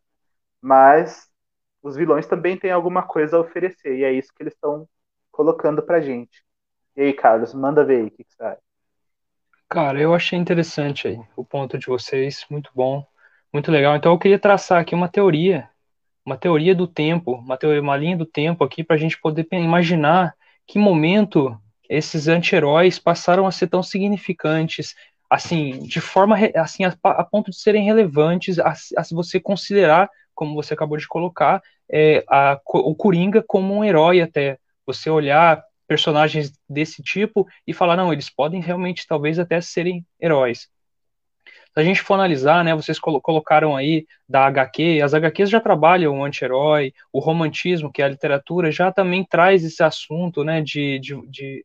Mas os vilões também têm alguma coisa a oferecer, e é isso que eles estão colocando pra gente. E aí, Carlos, manda ver aí o que, que. Cara, eu achei interessante aí o ponto de vocês, muito bom, muito legal. Então eu queria traçar aqui uma teoria, uma teoria do tempo, uma teoria, uma linha do tempo aqui para a gente poder imaginar que momento esses anti-heróis passaram a ser tão significantes, assim, de forma, assim, a, a ponto de serem relevantes, a, a você considerar, como você acabou de colocar, é, a, o Coringa como um herói até, você olhar personagens desse tipo e falar, não, eles podem realmente, talvez, até serem heróis. Se a gente for analisar, né, vocês colocaram aí da HQ, as HQs já trabalham o anti-herói, o romantismo, que é a literatura, já também traz esse assunto, né, de, de, de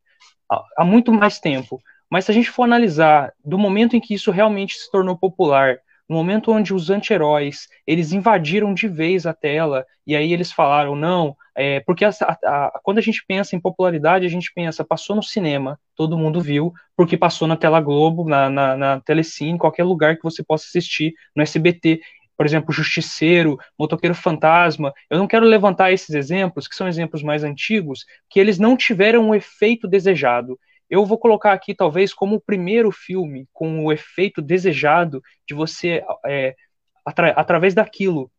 há muito mais tempo. Mas se a gente for analisar do momento em que isso realmente se tornou popular, no momento onde os anti-heróis eles invadiram de vez a tela e aí eles falaram não, é, porque a, a, quando a gente pensa em popularidade a gente pensa passou no cinema, todo mundo viu, porque passou na tela Globo, na, na, na Telecine, qualquer lugar que você possa assistir, no SBT por exemplo, Justiceiro, Motoqueiro Fantasma. Eu não quero levantar esses exemplos, que são exemplos mais antigos, que eles não tiveram o efeito desejado. Eu vou colocar aqui, talvez, como o primeiro filme com o efeito desejado de você, é, atra através daquilo,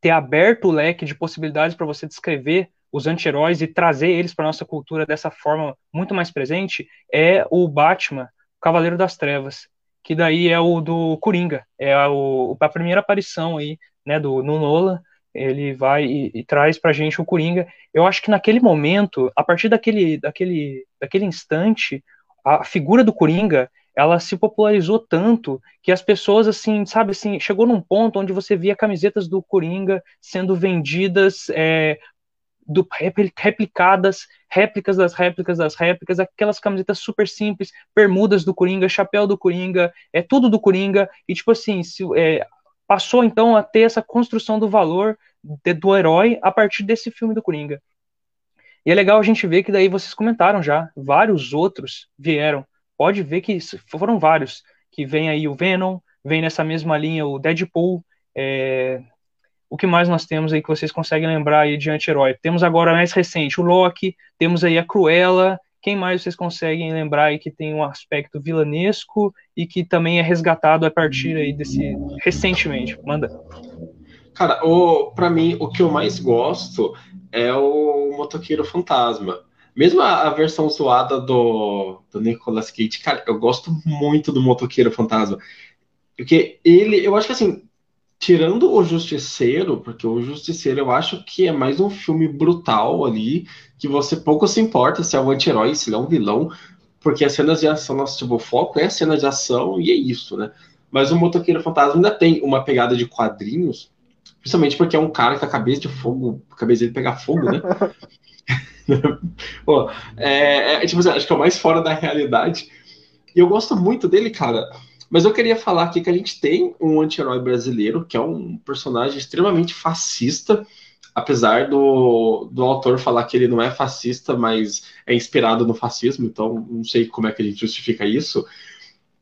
ter aberto o leque de possibilidades para você descrever os anti-heróis e trazer eles para nossa cultura dessa forma muito mais presente, é o Batman, Cavaleiro das Trevas que daí é o do Coringa, é o, a primeira aparição aí, né, do no Nolan, ele vai e, e traz pra gente o Coringa. Eu acho que naquele momento, a partir daquele, daquele, daquele instante, a figura do Coringa, ela se popularizou tanto que as pessoas, assim, sabe, assim, chegou num ponto onde você via camisetas do Coringa sendo vendidas é, do, replicadas, réplicas das réplicas das réplicas, aquelas camisetas super simples, bermudas do Coringa, chapéu do Coringa, é tudo do Coringa, e tipo assim, se, é, passou então a ter essa construção do valor de, do herói a partir desse filme do Coringa. E é legal a gente ver que daí vocês comentaram já, vários outros vieram. Pode ver que foram vários, que vem aí o Venom, vem nessa mesma linha o Deadpool, é, o que mais nós temos aí que vocês conseguem lembrar aí de anti-herói? Temos agora mais recente o Loki, temos aí a Cruella, quem mais vocês conseguem lembrar aí que tem um aspecto vilanesco e que também é resgatado a partir aí desse recentemente? Manda. Cara, o, pra mim, o que eu mais gosto é o Motoqueiro Fantasma. Mesmo a, a, versão zoada do, do Nicolas Cage, cara, eu gosto muito do Motoqueiro Fantasma. Porque ele, eu acho que assim, tirando o Justiceiro, porque o Justiceiro eu acho que é mais um filme brutal ali, que você pouco se importa se é um anti-herói, se ele é um vilão, porque as cenas de ação, nosso tipo, foco é a cena de ação e é isso, né? Mas o Motoqueiro Fantasma ainda tem uma pegada de quadrinhos, principalmente porque é um cara com a cabeça de fogo, a cabeça dele pegar fogo, né? Pô, é, é, tipo assim, acho que é o mais fora da realidade. E eu gosto muito dele, cara, mas eu queria falar aqui que a gente tem um anti-herói brasileiro, que é um personagem extremamente fascista, apesar do, do autor falar que ele não é fascista, mas é inspirado no fascismo, então não sei como é que a gente justifica isso.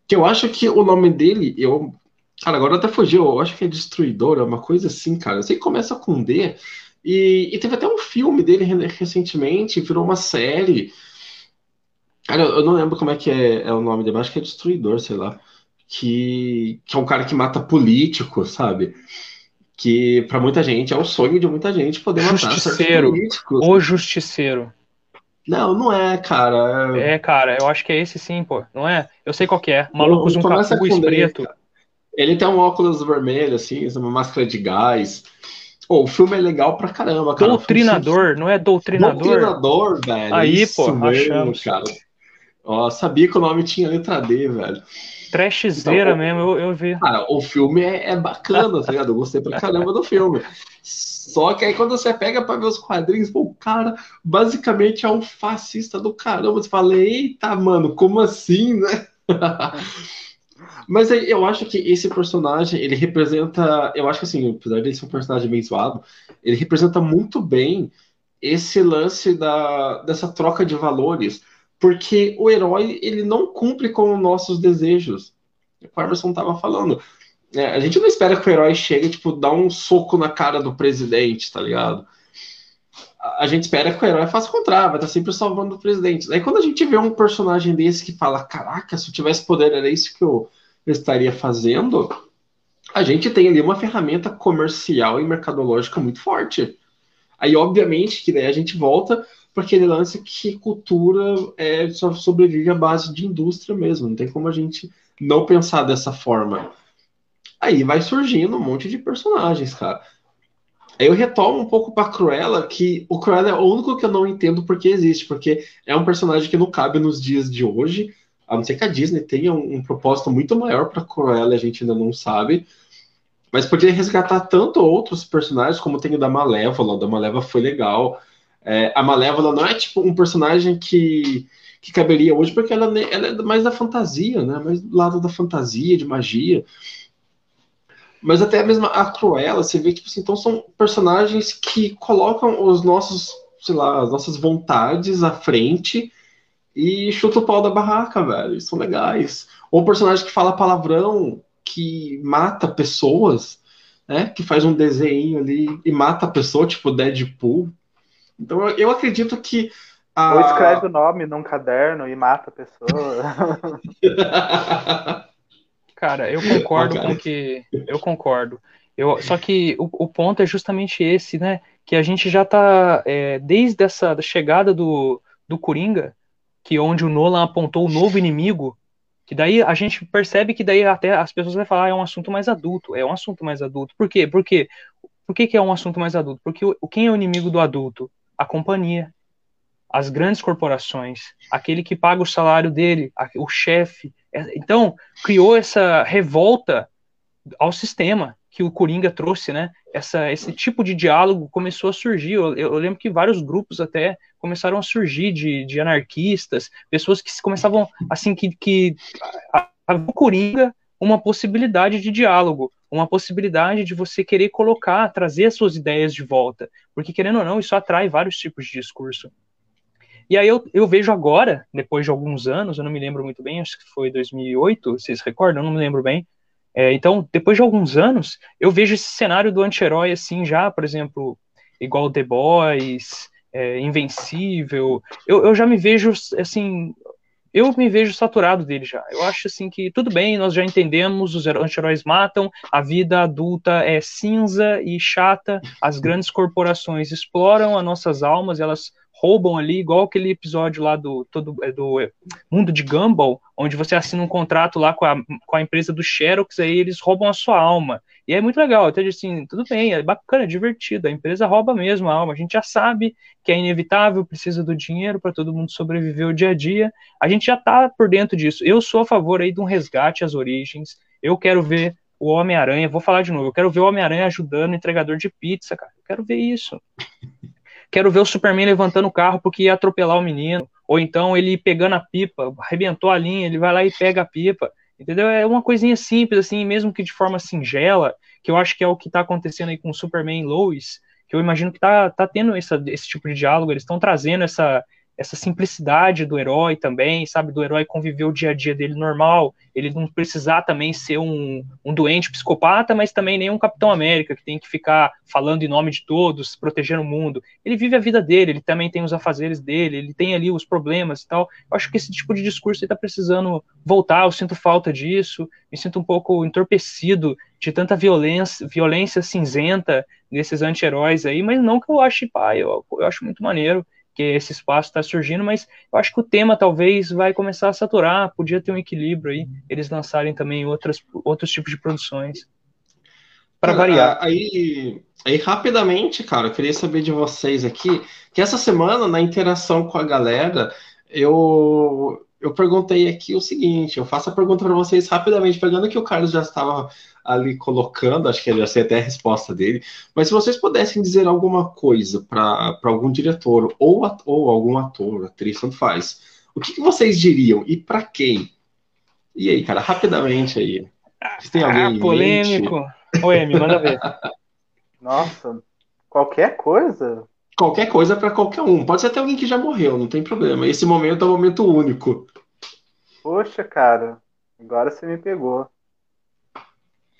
Que eu acho que o nome dele, eu. Cara, agora até fugiu, eu acho que é Destruidor, é uma coisa assim, cara. Eu sei que começa com D. E, e teve até um filme dele recentemente, virou uma série. Cara, eu não lembro como é que é, é o nome dele, mas acho que é Destruidor, sei lá que, que é um cara que mata político, sabe? Que para muita gente é o sonho de muita gente poder matar justiceiro, políticos. O justiceiro. Não, não é, cara. É, cara, eu acho que é esse sim, pô. Não é? Eu sei qual que é. Maluco usa um capuz preto. Ele tem um óculos vermelho, assim, uma máscara de gás. Pô, o filme é legal pra caramba, cara. Doutrinador, não é doutrinador? Doutrinador, velho. Aí, pô, mesmo, achamos. cara. Ó, sabia que o nome tinha letra D, velho. Trashzeira então, mesmo, eu, eu vi. Cara, o filme é, é bacana, tá ligado? Eu gostei pra caramba do filme. Só que aí quando você pega pra ver os quadrinhos, pô, o cara basicamente é um fascista do caramba. Você fala, eita, mano, como assim, né? Mas eu acho que esse personagem, ele representa. Eu acho que assim, apesar de ser um personagem bem zoado, ele representa muito bem esse lance da, dessa troca de valores porque o herói ele não cumpre com nossos desejos. O Carverson estava falando. É, a gente não espera que o herói chegue tipo dar um soco na cara do presidente, tá ligado? A, gente espera que o herói faça o contrário, vai estar tá sempre salvando o presidente. Aí quando a gente vê um personagem desse que fala, caraca, se eu tivesse poder era isso que eu, eu estaria fazendo, a gente tem ali uma ferramenta comercial e mercadológica muito forte. Aí, obviamente, que daí a gente volta para aquele lance que cultura é, só sobrevive à base de indústria mesmo, não tem como a gente não pensar dessa forma. Aí vai surgindo um monte de personagens, cara. Aí eu retomo um pouco para Cruella, que o Cruella é o único que eu não entendo porque existe, porque é um personagem que não cabe nos dias de hoje, a não ser que a Disney tenha um, um propósito muito maior para Cruella, a gente ainda não sabe. Mas poderia resgatar tanto outros personagens, como tem o da Malévola, o da Malévola foi legal. É, a Malévola não é tipo um personagem que, que caberia hoje, porque ela, ela é mais da fantasia, né? Mais do lado da fantasia, de magia. Mas até mesmo a Cruella, você vê que assim, então são personagens que colocam os nossos, sei lá, as nossas vontades à frente e chuta o pau da barraca, velho. São legais. Ou um personagem que fala palavrão, que mata pessoas, né? Que faz um desenho ali e mata a pessoa, tipo Deadpool. Então eu acredito que. A... Ou escreve o nome num caderno e mata a pessoa. Cara, eu concordo com que. Eu concordo. Eu, só que o, o, ponto é justamente esse, né? Que a gente já tá. É, desde essa chegada do, do Coringa, que onde o Nolan apontou o novo inimigo, que daí a gente percebe que daí até as pessoas vão falar ah, é um assunto mais adulto, é um assunto mais adulto. Por quê? Porque por que, que é um assunto mais adulto? Porque o, quem é o inimigo do adulto? A companhia, as grandes corporações, aquele que paga o salário dele, o chefe. É, então, criou essa revolta ao sistema que o Coringa trouxe, né? Essa, esse tipo de diálogo começou a surgir. Eu, eu lembro que vários grupos até começaram a surgir de, de anarquistas, pessoas que começavam assim que, que a, a Coringa uma possibilidade de diálogo, uma possibilidade de você querer colocar, trazer as suas ideias de volta, porque querendo ou não, isso atrai vários tipos de discurso. E aí eu, eu vejo agora, depois de alguns anos, eu não me lembro muito bem, acho que foi 2008, vocês recordam? Eu não me lembro bem. É, então, depois de alguns anos, eu vejo esse cenário do anti-herói assim já, por exemplo, igual The Boys, é, Invencível. Eu, eu já me vejo assim, eu me vejo saturado dele já. Eu acho assim que tudo bem, nós já entendemos, os anti-heróis matam, a vida adulta é cinza e chata, as grandes corporações exploram as nossas almas, elas roubam ali, igual aquele episódio lá do, todo, é, do Mundo de Gumball, onde você assina um contrato lá com a, com a empresa do Xerox, aí eles roubam a sua alma. E é muito legal, até assim, tudo bem, é bacana, é divertido, a empresa rouba mesmo a alma, a gente já sabe que é inevitável, precisa do dinheiro para todo mundo sobreviver o dia a dia, a gente já está por dentro disso. Eu sou a favor aí de um resgate às origens, eu quero ver o Homem-Aranha, vou falar de novo, eu quero ver o Homem-Aranha ajudando o entregador de pizza, cara, eu quero ver isso. Quero ver o Superman levantando o carro porque ia atropelar o menino. Ou então ele pegando a pipa, arrebentou a linha, ele vai lá e pega a pipa. Entendeu? É uma coisinha simples, assim, mesmo que de forma singela, que eu acho que é o que está acontecendo aí com o Superman e Lois, que eu imagino que tá, tá tendo essa, esse tipo de diálogo, eles estão trazendo essa, essa simplicidade do herói também, sabe? Do herói conviver o dia a dia dele normal, ele não precisar também ser um, um doente psicopata, mas também nem um Capitão América, que tem que ficar falando em nome de todos, protegendo o mundo. Ele vive a vida dele, ele também tem os afazeres dele, ele tem ali os problemas e tal. Eu acho que esse tipo de discurso está precisando voltar, eu sinto falta disso, me sinto um pouco entorpecido de tanta violência, violência cinzenta nesses anti-heróis aí, mas não que eu ache, pá, eu, eu acho muito maneiro que esse espaço está surgindo, mas eu acho que o tema talvez vai começar a saturar, podia ter um equilíbrio aí, eles lançarem também outras, outros tipos de produções. Para variar. Aí, aí, rapidamente, cara, eu queria saber de vocês aqui, que essa semana, na interação com a galera, eu, eu perguntei aqui o seguinte, eu faço a pergunta para vocês rapidamente, pegando que o Carlos já estava ali colocando, acho que eu já sei até a resposta dele, mas se vocês pudessem dizer alguma coisa para algum diretor ou, ou algum ator, atriz, tanto faz, o que, que vocês diriam e para quem? E aí, cara, rapidamente aí. Se tem alguém ah, polêmico. Oi, me manda ver. Nossa, qualquer coisa? Qualquer coisa para qualquer um. Pode ser até alguém que já morreu, não tem problema. Esse momento é um momento único. Poxa, cara, agora você me pegou.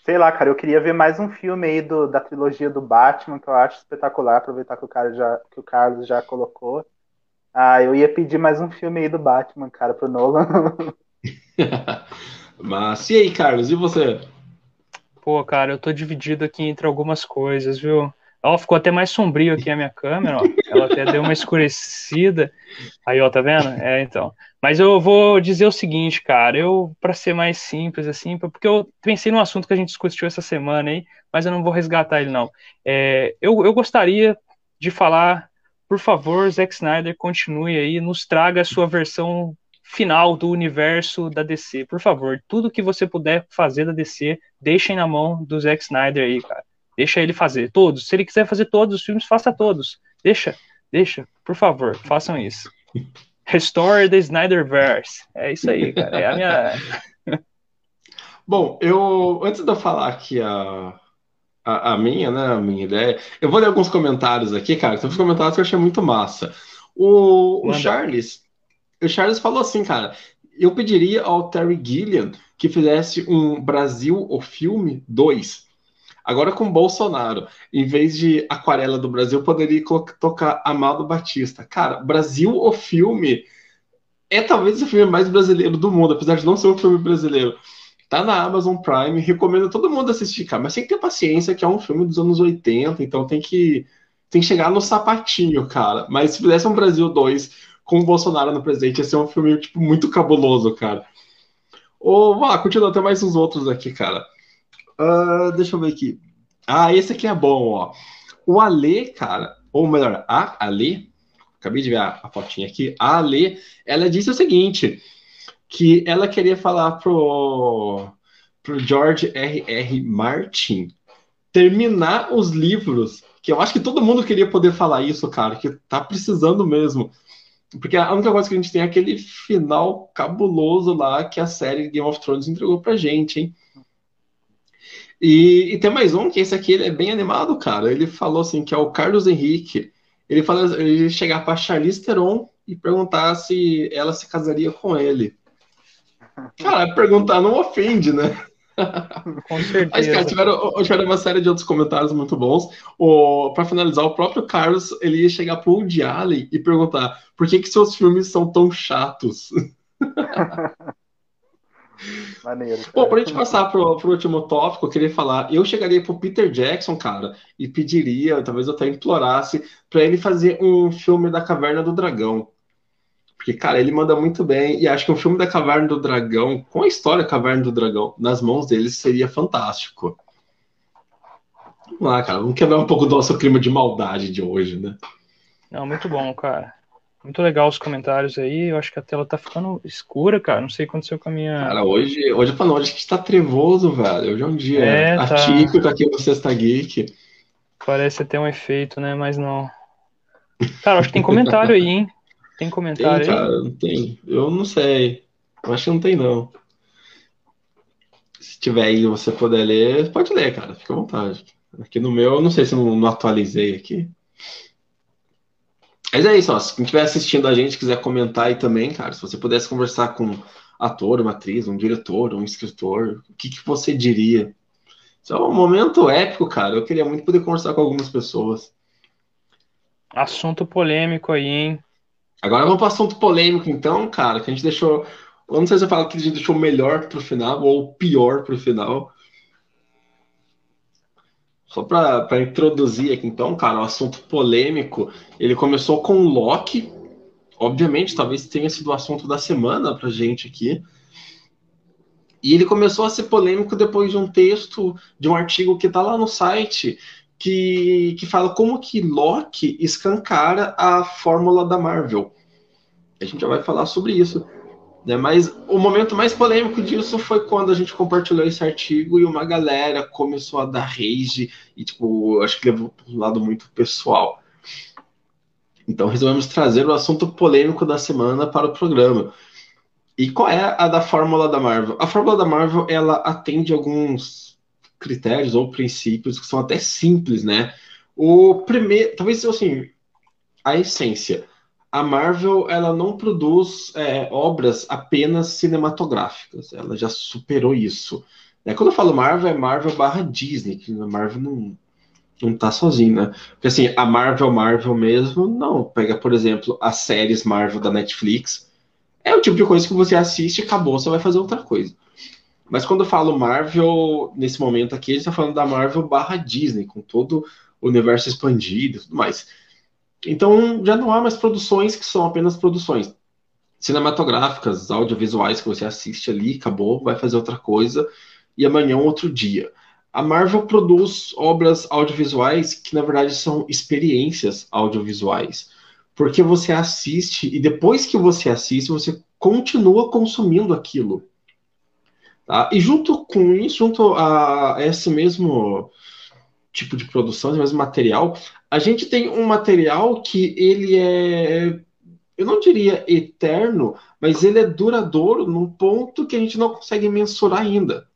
Sei lá, cara, eu queria ver mais um filme aí do, da trilogia do Batman, que eu acho espetacular, aproveitar que o, cara já, que o Carlos já colocou. Ah, eu ia pedir mais um filme aí do Batman, cara, pro Nolan. Mas e aí, Carlos, e você? Pô, cara, eu tô dividido aqui entre algumas coisas, viu? Ó, ficou até mais sombrio aqui a minha câmera, ó. Ela até deu uma escurecida. Aí, ó, tá vendo? É, então. Mas eu vou dizer o seguinte, cara, eu, para ser mais simples, assim, porque eu pensei num assunto que a gente discutiu essa semana aí, mas eu não vou resgatar ele, não. É, eu, eu gostaria de falar, por favor, Zack Snyder, continue aí, nos traga a sua versão final do universo da DC, por favor. Tudo que você puder fazer da DC, deixem na mão do Zack Snyder aí, cara. Deixa ele fazer todos. Se ele quiser fazer todos os filmes, faça todos. Deixa, deixa, por favor, façam isso. Restore the Snyderverse. É isso aí, cara. É a minha. Bom, eu antes de eu falar aqui a, a, a, minha, né, a minha ideia, eu vou ler alguns comentários aqui, cara. Tem uns comentários que eu achei muito massa. O, o Charles, o Charles falou assim, cara, eu pediria ao Terry Gilliam que fizesse um Brasil o filme 2. Agora com Bolsonaro, em vez de Aquarela do Brasil, poderia tocar Amado Batista. Cara, Brasil o filme é talvez o filme mais brasileiro do mundo, apesar de não ser um filme brasileiro. Tá na Amazon Prime, recomendo todo mundo assistir, cara. Mas tem que ter paciência, que é um filme dos anos 80, então tem que, tem que chegar no sapatinho, cara. Mas se fizesse um Brasil 2 com o Bolsonaro no presente, ia ser um filme tipo, muito cabuloso, cara. Ou, vá, continua, tem mais uns outros aqui, cara. Uh, deixa eu ver aqui. Ah, esse aqui é bom, ó. O Ale, cara, ou melhor, a Ale, acabei de ver a, a fotinha aqui, a Ale, ela disse o seguinte, que ela queria falar pro, pro George R. R. Martin terminar os livros, que eu acho que todo mundo queria poder falar isso, cara, que tá precisando mesmo. Porque a única coisa que a gente tem é aquele final cabuloso lá que a série Game of Thrones entregou pra gente, hein? E, e tem mais um, que esse aqui ele é bem animado, cara. Ele falou assim, que é o Carlos Henrique ele fala, ele chegar para Charlize Theron e perguntar se ela se casaria com ele. Cara, perguntar não ofende, né? Com certeza. Mas, cara, tiveram, tiveram uma série de outros comentários muito bons. Para finalizar, o próprio Carlos ele ia chegar pro Woody Allen e perguntar por que, que seus filmes são tão chatos. Maneiro. Bom, pra gente passar pro, pro último tópico, eu queria falar, eu chegaria pro Peter Jackson, cara, e pediria, talvez eu até implorasse, para ele fazer um filme da Caverna do Dragão. Porque, cara, ele manda muito bem, e acho que um filme da Caverna do Dragão, com a história Caverna do Dragão, nas mãos deles, seria fantástico. Vamos lá, cara, vamos quebrar um pouco do nosso clima de maldade de hoje, né? Não, muito bom, cara. Muito legal os comentários aí. Eu acho que a tela tá ficando escura, cara. Não sei o que aconteceu com a minha. Cara, hoje, hoje pra nós, a gente tá trevoso, velho. Hoje é um dia é, tá... atípico aqui no Sexta Geek. Parece ter um efeito, né? Mas não. Cara, acho que tem comentário aí, hein? Tem comentário tem, aí? Cara, tem. Eu não sei. Eu acho que não tem, não. Se tiver aí você puder ler, pode ler, cara. Fica à vontade. Aqui no meu, eu não sei se eu não, não atualizei aqui. Mas é isso, ó. Se quem estiver assistindo a gente quiser comentar aí também, cara, se você pudesse conversar com um ator, uma atriz, um diretor, um escritor, o que, que você diria? Isso é um momento épico, cara. Eu queria muito poder conversar com algumas pessoas. Assunto polêmico aí, hein? Agora vamos para assunto polêmico, então, cara, que a gente deixou. Eu não sei se eu falo que a gente deixou melhor pro final ou pior pro final. Só para introduzir aqui, então, cara, o assunto polêmico, ele começou com Loki. Obviamente, talvez tenha sido o assunto da semana pra gente aqui. E ele começou a ser polêmico depois de um texto, de um artigo que está lá no site, que, que fala como que Loki escancara a fórmula da Marvel. A gente já vai falar sobre isso. Né? Mas o momento mais polêmico disso foi quando a gente compartilhou esse artigo e uma galera começou a dar rage e, tipo, acho que levou para um lado muito pessoal. Então resolvemos trazer o assunto polêmico da semana para o programa. E qual é a da fórmula da Marvel? A fórmula da Marvel, ela atende alguns critérios ou princípios que são até simples, né? O primeiro, talvez assim, a essência a Marvel ela não produz é, obras apenas cinematográficas, ela já superou isso. É, quando eu falo Marvel, é Marvel barra Disney, que a Marvel não, não tá sozinha, né? Porque assim, a Marvel, Marvel mesmo, não. Pega, por exemplo, as séries Marvel da Netflix, é o tipo de coisa que você assiste e acabou, você vai fazer outra coisa. Mas quando eu falo Marvel, nesse momento aqui, a gente tá falando da Marvel barra Disney, com todo o universo expandido e tudo mais. Então já não há mais produções que são apenas produções cinematográficas, audiovisuais que você assiste ali, acabou, vai fazer outra coisa e amanhã um outro dia. A Marvel produz obras audiovisuais que na verdade são experiências audiovisuais, porque você assiste e depois que você assiste você continua consumindo aquilo. Tá? E junto com isso, junto a esse mesmo tipo de produção, esse mesmo material, a gente tem um material que ele é, eu não diria eterno, mas ele é duradouro num ponto que a gente não consegue mensurar ainda.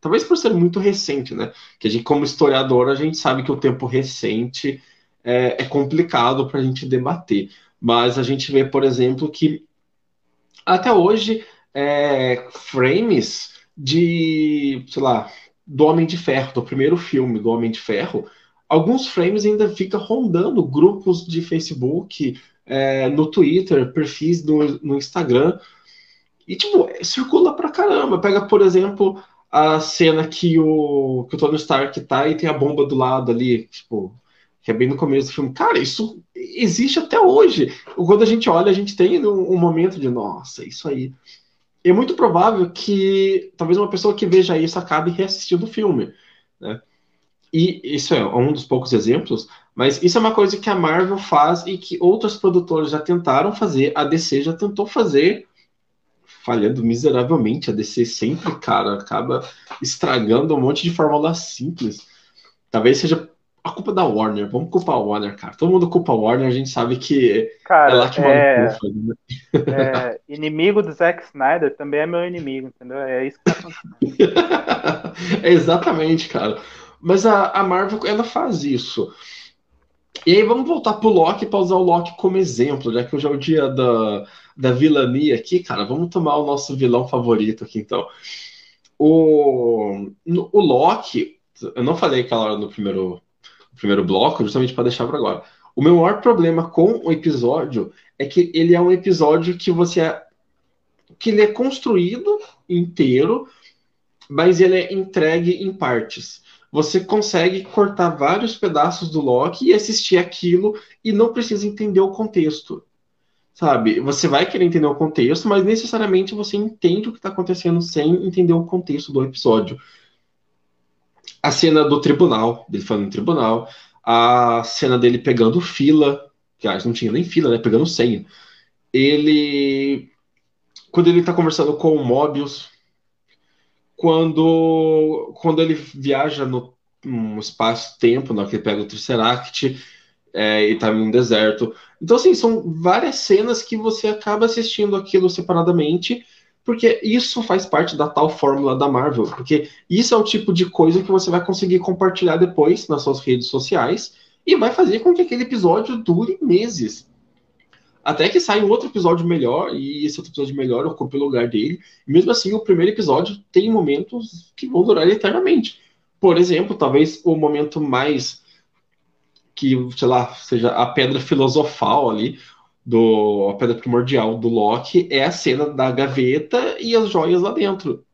talvez por ser muito recente, né? Que a gente, como historiador, a gente sabe que o tempo recente é, é complicado para a gente debater. Mas a gente vê, por exemplo, que até hoje é, frames de, sei lá, do Homem de Ferro, do primeiro filme do Homem de Ferro, alguns frames ainda ficam rondando grupos de Facebook, é, no Twitter, perfis no, no Instagram. E, tipo, circula pra caramba. Pega, por exemplo, a cena que o, que o Tony Stark tá e tem a bomba do lado ali, tipo, que é bem no começo do filme. Cara, isso existe até hoje. Quando a gente olha, a gente tem um, um momento de, nossa, isso aí. É muito provável que talvez uma pessoa que veja isso acabe reassistindo o filme, né? E isso é um dos poucos exemplos, mas isso é uma coisa que a Marvel faz e que outras produtoras já tentaram fazer, a DC já tentou fazer, falhando miseravelmente. A DC sempre, cara, acaba estragando um monte de fórmula simples. Talvez seja a culpa da Warner. Vamos culpar a Warner, cara. Todo mundo culpa a Warner, a gente sabe que cara, é lá que é... Né? é... Inimigo do Zack Snyder também é meu inimigo, entendeu? É isso que tá acontecendo. é exatamente, cara. Mas a, a Marvel, ela faz isso. E aí vamos voltar pro Loki para usar o Loki como exemplo, já que hoje é o dia da, da vilania aqui, cara. Vamos tomar o nosso vilão favorito aqui, então. O, o Loki, eu não falei aquela hora no primeiro, primeiro bloco, justamente para deixar para agora. O meu maior problema com o episódio é que ele é um episódio que você é, que ele é construído inteiro, mas ele é entregue em partes você consegue cortar vários pedaços do Loki e assistir aquilo e não precisa entender o contexto. Sabe? Você vai querer entender o contexto, mas necessariamente você entende o que está acontecendo sem entender o contexto do episódio. A cena do tribunal, dele falando no tribunal, a cena dele pegando fila, que ah, não tinha nem fila, né? Pegando senha. Ele. Quando ele está conversando com o Mobius, quando, quando ele viaja no um espaço-tempo, né, que ele pega o Tesseract é, e tá num deserto. Então, assim, são várias cenas que você acaba assistindo aquilo separadamente, porque isso faz parte da tal fórmula da Marvel, porque isso é o tipo de coisa que você vai conseguir compartilhar depois nas suas redes sociais e vai fazer com que aquele episódio dure meses. Até que sai um outro episódio melhor, e esse outro episódio melhor ocupa o lugar dele. Mesmo assim, o primeiro episódio tem momentos que vão durar eternamente. Por exemplo, talvez o momento mais que, sei lá, seja a pedra filosofal ali, do a pedra primordial do Loki, é a cena da gaveta e as joias lá dentro.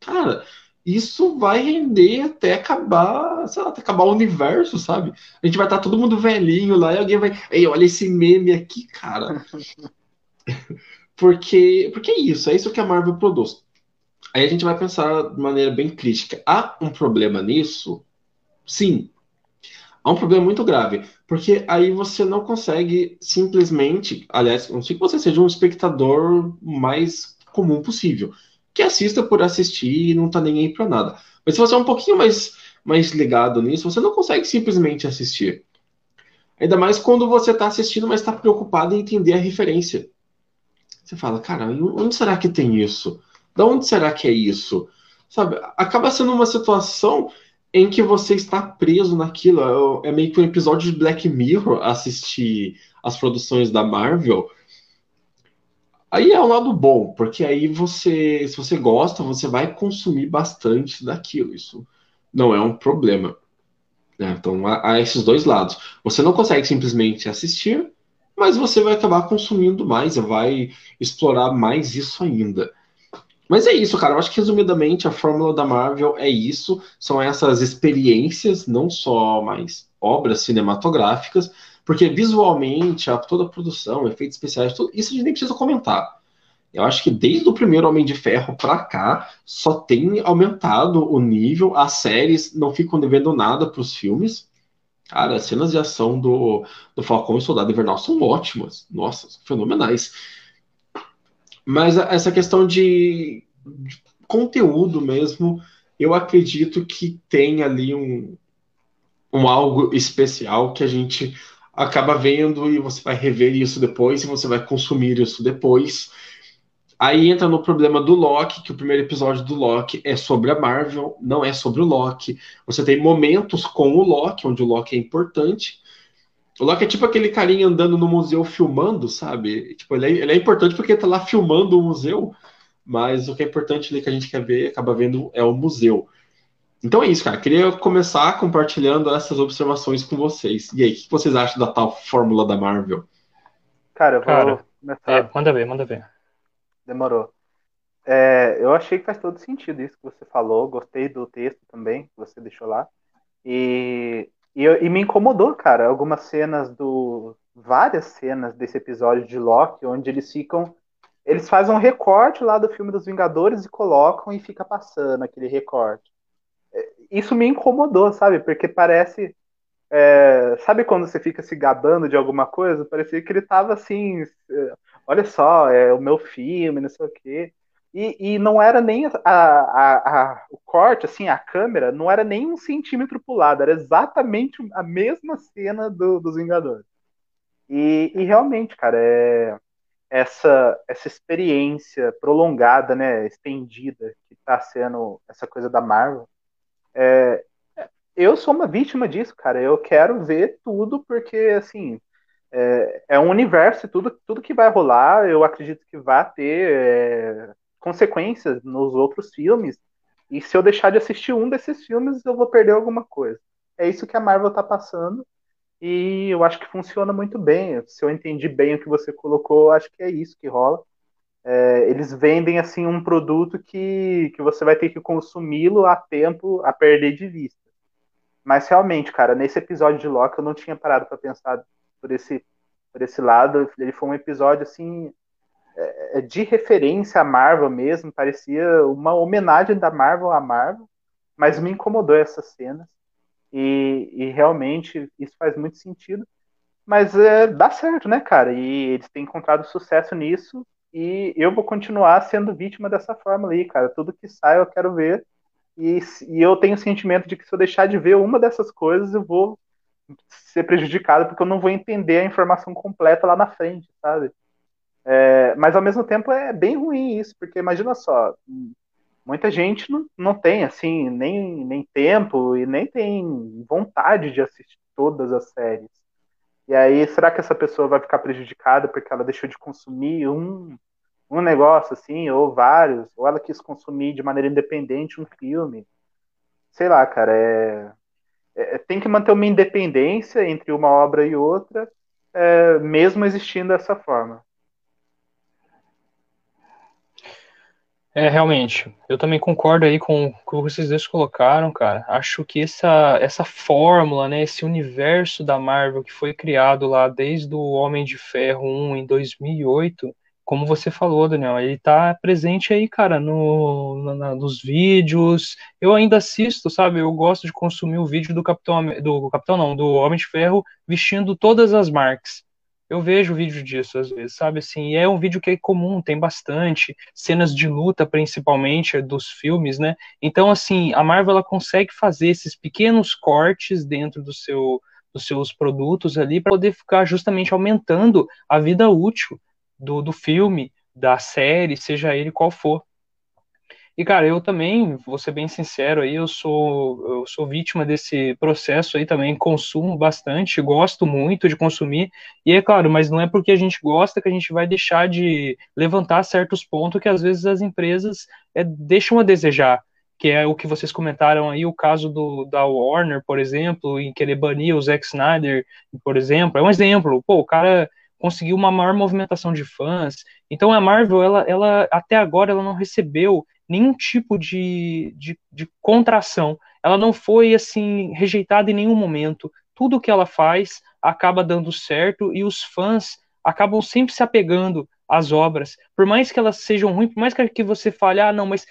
Cara, isso vai render até acabar, sei lá, até acabar o universo, sabe? A gente vai estar todo mundo velhinho lá e alguém vai. Ei, olha esse meme aqui, cara. porque, porque é isso, é isso que a Marvel produz. Aí a gente vai pensar de maneira bem crítica. Há um problema nisso? Sim. Há um problema muito grave. Porque aí você não consegue simplesmente. Aliás, não sei que você seja um espectador mais comum possível que assista por assistir e não tá nem aí nada. Mas se você é um pouquinho mais, mais ligado nisso, você não consegue simplesmente assistir. Ainda mais quando você está assistindo, mas está preocupado em entender a referência. Você fala, cara, onde será que tem isso? Da onde será que é isso? Sabe? Acaba sendo uma situação em que você está preso naquilo. É, é meio que um episódio de Black Mirror assistir as produções da Marvel Aí é o lado bom, porque aí você, se você gosta, você vai consumir bastante daquilo. Isso não é um problema. Né? Então há, há, esses dois lados. Você não consegue simplesmente assistir, mas você vai acabar consumindo mais, vai explorar mais isso ainda. Mas é isso, cara. Eu acho que resumidamente a fórmula da Marvel é isso. São essas experiências, não só mais obras cinematográficas, porque visualmente, a, toda a produção, efeitos especiais, tudo, isso a gente nem precisa comentar. Eu acho que desde o primeiro Homem de Ferro para cá, só tem aumentado o nível. As séries não ficam devendo nada para os filmes. Cara, as cenas de ação do, do Falcão e Soldado Invernal são ótimas. Nossa, fenomenais. Mas essa questão de, de conteúdo mesmo, eu acredito que tem ali um, um algo especial que a gente acaba vendo e você vai rever isso depois e você vai consumir isso depois. Aí entra no problema do Loki, que o primeiro episódio do Loki é sobre a Marvel, não é sobre o Loki. Você tem momentos com o Loki, onde o Loki é importante. O Loki é tipo aquele carinha andando no museu filmando, sabe? Tipo, ele é, ele é importante porque ele tá lá filmando o museu, mas o que é importante ali que a gente quer ver, acaba vendo, é o museu. Então é isso, cara. Queria começar compartilhando essas observações com vocês. E aí, o que vocês acham da tal fórmula da Marvel? Cara, eu vou Cara, começar. É, manda ver, manda ver. Demorou. É, eu achei que faz todo sentido isso que você falou. Gostei do texto também que você deixou lá. E, e, eu- e me incomodou, cara, algumas cenas do. Várias cenas desse episódio de Loki, onde eles ficam. Eles fazem um recorte lá do filme dos Vingadores e colocam e fica passando aquele recorte. É, Isso me incomodou, sabe? Porque parece. é, sabe quando você fica se gabando de alguma coisa? Parecia que ele tava assim. é, olha só, é o meu filme, não sei o quê. E, e não era nem a, a- a- o corte, assim, a câmera, não era nem um centímetro pro lado, era exatamente a mesma cena do- dos Vingadores. E, e realmente, cara, é essa, essa experiência prolongada, né, estendida, que tá sendo essa coisa da Marvel. é, eu sou uma vítima disso, cara. Eu quero ver tudo, porque, assim, é, é um universo e tudo, tudo que vai rolar, eu acredito que vai ter é, consequências nos outros filmes. E se eu deixar de assistir um desses filmes, eu vou perder alguma coisa. É isso que a Marvel tá passando. E eu acho que funciona muito bem. Se eu entendi bem o que você colocou, acho que é isso que rola. É, eles vendem assim um produto que, que você vai ter que consumi-lo a tempo a perder de vista. Mas realmente, cara, nesse episódio de Loki eu não tinha parado para pensar por esse, por esse lado. Ele foi um episódio assim de referência à Marvel mesmo, parecia uma homenagem da Marvel à Marvel, mas me incomodou essas cenas. E, e realmente isso faz muito sentido. Mas é, dá certo, né, cara? E eles têm encontrado sucesso nisso. E eu vou continuar sendo vítima dessa forma aí, cara. Tudo que sai eu quero ver. E, e eu tenho o sentimento de que se eu deixar de ver uma dessas coisas, eu vou ser prejudicado, porque eu não vou entender a informação completa lá na frente, sabe? É, mas ao mesmo tempo é bem ruim isso, porque imagina só, muita gente não, não tem assim nem, nem tempo e nem tem vontade de assistir todas as séries. E aí, será que essa pessoa vai ficar prejudicada porque ela deixou de consumir um, um negócio assim, ou vários, ou ela quis consumir de maneira independente um filme? Sei lá, cara, é, é tem que manter uma independência entre uma obra e outra, é, mesmo existindo dessa forma. É, realmente, eu também concordo aí com o que vocês dois colocaram, cara. Acho que essa, essa fórmula, né, esse universo da Marvel que foi criado lá desde o Homem de Ferro 1 em 2008, como você falou, Daniel, ele tá presente aí, cara, no, na, nos vídeos. Eu ainda assisto, sabe? Eu gosto de consumir o vídeo do Capitão, do Capitão não, do Homem de Ferro vestindo todas as marcas. Eu vejo vídeo disso às vezes, sabe assim, e é um vídeo que é comum, tem bastante cenas de luta, principalmente dos filmes, né? Então, assim, a Marvel ela consegue fazer esses pequenos cortes dentro do seu, dos seus produtos ali para poder ficar justamente aumentando a vida útil do, do filme, da série, seja ele qual for. E, cara, eu também, vou ser bem sincero aí, eu sou, eu sou vítima desse processo aí também, consumo bastante, gosto muito de consumir, e é claro, mas não é porque a gente gosta que a gente vai deixar de levantar certos pontos que às vezes as empresas é, deixam a desejar, que é o que vocês comentaram aí, o caso do, da Warner, por exemplo, em querer banir o Zack Snyder, por exemplo, é um exemplo, pô, o cara conseguiu uma maior movimentação de fãs, então a Marvel, ela, ela até agora, ela não recebeu nenhum tipo de, de, de, contração. Ela não foi assim rejeitada em nenhum momento. Tudo que ela faz acaba dando certo e os fãs acabam sempre se apegando às obras. Por mais que elas sejam ruins, por mais que você fale, ah, não, mas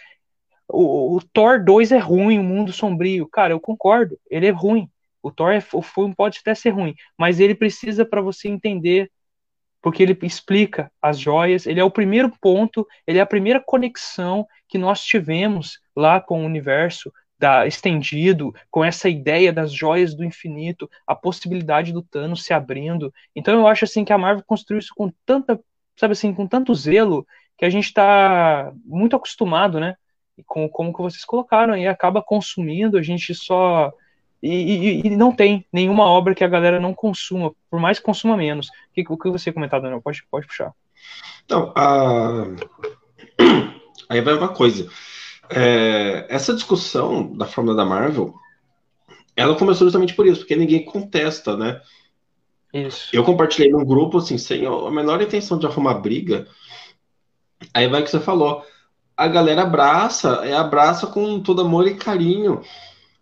o, o Thor 2 é ruim, o Mundo Sombrio. Cara, eu concordo, ele é ruim. O Thor é, o filme pode até ser ruim, mas ele precisa para você entender porque ele explica as joias, ele é o primeiro ponto, ele é a primeira conexão que nós tivemos lá com o universo da, estendido, com essa ideia das joias do infinito, a possibilidade do Thanos se abrindo. Então eu acho assim que a Marvel construiu isso com tanta, sabe assim, com tanto zelo, que a gente está muito acostumado, né? Com como que vocês colocaram, e acaba consumindo, a gente só. E, e, e, não tem nenhuma obra que a galera não consuma, por mais que consuma menos. O que, o que você comentar, Daniel? Pode, pode puxar. Então, a... aí vai uma coisa. É, essa discussão da fórmula da Marvel, ela começou justamente por isso, porque ninguém contesta, né? Isso. Eu compartilhei num grupo, assim, sem a menor intenção de arrumar briga. Aí vai o que você falou. A galera abraça, é abraça com todo amor e carinho,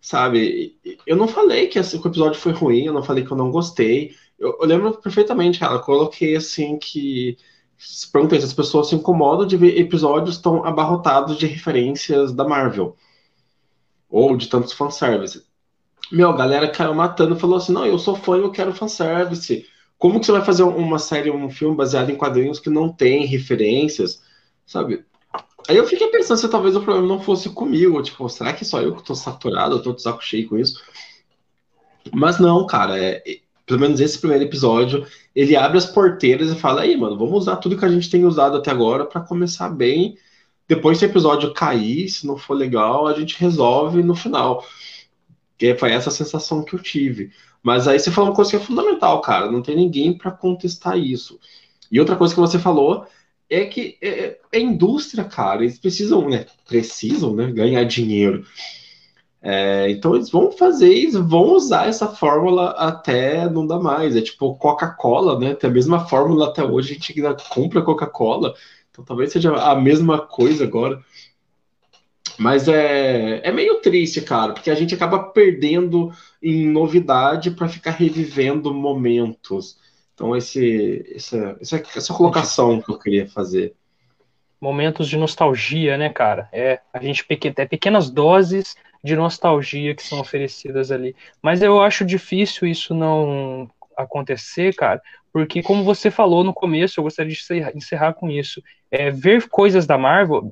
sabe? Eu não falei que, que o episódio foi ruim, eu não falei que eu não gostei. Eu, eu lembro perfeitamente, cara, eu coloquei assim que perguntei se as pessoas se incomodam de ver episódios tão abarrotados de referências da Marvel. Ou de tantos fanservice. Meu, a galera caiu matando falou assim: não, eu sou fã e eu quero fanservice. Como que você vai fazer uma série, um filme baseado em quadrinhos que não tem referências, sabe? Aí eu fiquei pensando se talvez o problema não fosse comigo. Tipo, será que só eu que tô saturado, eu tô de saco cheio com isso? Mas não, cara, é, pelo menos esse primeiro episódio, ele abre as porteiras e fala: aí, mano, vamos usar tudo que a gente tem usado até agora para começar bem. Depois, se o episódio cair, se não for legal, a gente resolve no final. Que foi essa sensação que eu tive. Mas aí você falou uma coisa que é fundamental, cara. Não tem ninguém para contestar isso. E outra coisa que você falou é que é, é indústria, cara. Eles precisam, né? Precisam, né? Ganhar dinheiro. É, então eles vão fazer, eles vão usar essa fórmula até não dá mais. É tipo Coca-Cola, né? Tem a mesma fórmula até hoje, a gente ainda compra Coca-Cola. Então talvez seja a mesma coisa agora. Mas é, é meio triste, cara, porque a gente acaba perdendo em novidade para ficar revivendo momentos. Então, esse, essa, essa, colocação que eu queria fazer. Momentos de nostalgia, né, cara? É, a gente é pequenas doses de nostalgia que são oferecidas ali. Mas eu acho difícil isso não acontecer, cara, porque como você falou no começo, eu gostaria de encerrar com isso. É, ver coisas da Marvel.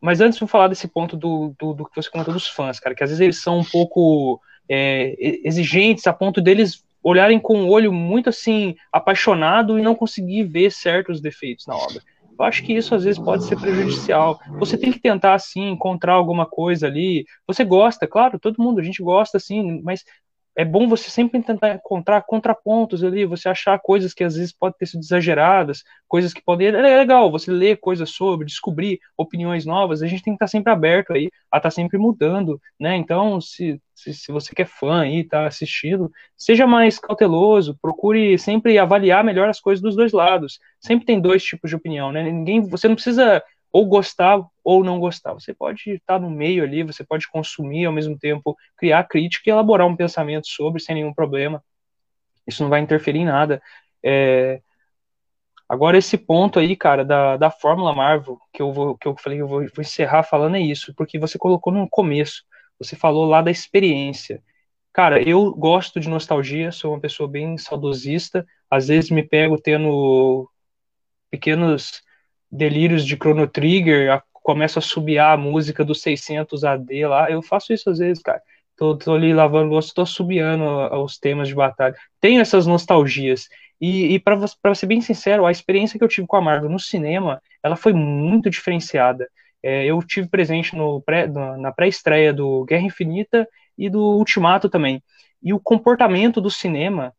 Mas antes de falar desse ponto do, do, do, que você comentou dos fãs, cara, que às vezes eles são um pouco é, exigentes a ponto deles olharem com o olho muito assim apaixonado e não conseguir ver certos defeitos na obra. Eu acho que isso às vezes pode ser prejudicial. Você tem que tentar, assim, encontrar alguma coisa ali. Você gosta, claro, todo mundo, a gente gosta, assim, mas é bom você sempre tentar encontrar contrapontos ali, você achar coisas que às vezes podem ter sido exageradas, coisas que podem. É legal você ler coisas sobre, descobrir opiniões novas, a gente tem que estar sempre aberto aí a estar sempre mudando, né? Então, se, se, se você quer fã aí, tá assistindo, seja mais cauteloso, procure sempre avaliar melhor as coisas dos dois lados. Sempre tem dois tipos de opinião, né? Ninguém, você não precisa ou gostar ou não gostar. Você pode estar no meio ali, você pode consumir ao mesmo tempo, criar crítica e elaborar um pensamento sobre sem nenhum problema. Isso não vai interferir em nada. É... Agora, esse ponto aí, cara, da, da Fórmula Marvel, que eu, vou, que eu falei que eu vou, vou encerrar falando é isso, porque você colocou no começo, você falou lá da experiência. Cara, eu gosto de nostalgia, sou uma pessoa bem saudosista, às vezes me pego tendo pequenos delírios de Chrono Trigger, a, começo a subiar a música do 600 AD lá. Eu faço isso às vezes, cara. Tô, tô ali lavando louça, tô subiando os temas de batalha. Tenho essas nostalgias. E, e para ser bem sincero, a experiência que eu tive com a Marvel no cinema, ela foi muito diferenciada. É, eu tive presente no pré, na pré-estreia do Guerra Infinita e do Ultimato também. E o comportamento do cinema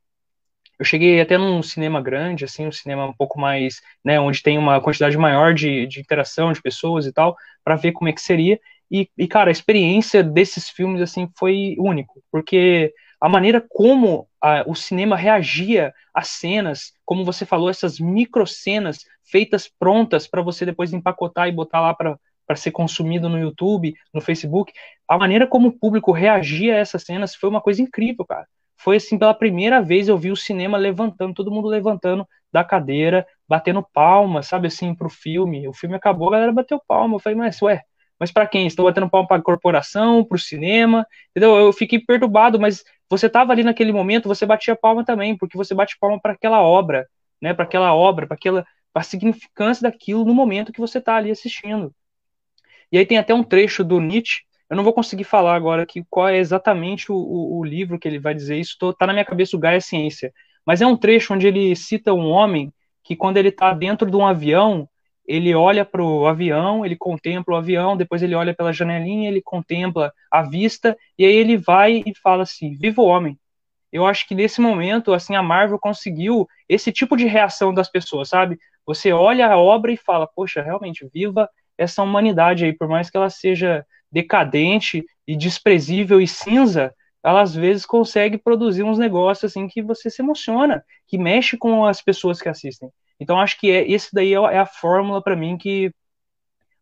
eu cheguei até num cinema grande, assim, um cinema um pouco mais, né, onde tem uma quantidade maior de, de interação de pessoas e tal, para ver como é que seria. E, e, cara, a experiência desses filmes, assim, foi único, porque a maneira como a, o cinema reagia às cenas, como você falou, essas micro cenas feitas prontas para você depois empacotar e botar lá para para ser consumido no YouTube, no Facebook, a maneira como o público reagia a essas cenas foi uma coisa incrível, cara foi assim, pela primeira vez eu vi o cinema levantando, todo mundo levantando da cadeira, batendo palma, sabe assim, pro filme. O filme acabou, a galera bateu palma. Eu falei, mas ué, mas para quem? Estão batendo palma para a corporação, para o cinema, entendeu? Eu fiquei perturbado, mas você estava ali naquele momento, você batia palma também, porque você bate palma para aquela obra, né? Para aquela obra, para aquela a significância daquilo no momento que você está ali assistindo. E aí tem até um trecho do Nietzsche eu não vou conseguir falar agora aqui qual é exatamente o, o, o livro que ele vai dizer isso, tô, tá na minha cabeça o Gaia Ciência. Mas é um trecho onde ele cita um homem que, quando ele está dentro de um avião, ele olha para o avião, ele contempla o avião, depois ele olha pela janelinha, ele contempla a vista, e aí ele vai e fala assim: Viva o homem! Eu acho que nesse momento, assim, a Marvel conseguiu esse tipo de reação das pessoas, sabe? Você olha a obra e fala: Poxa, realmente, viva essa humanidade aí, por mais que ela seja decadente e desprezível e cinza, ela às vezes consegue produzir uns negócios assim que você se emociona, que mexe com as pessoas que assistem. Então acho que é, esse daí é, é a fórmula para mim que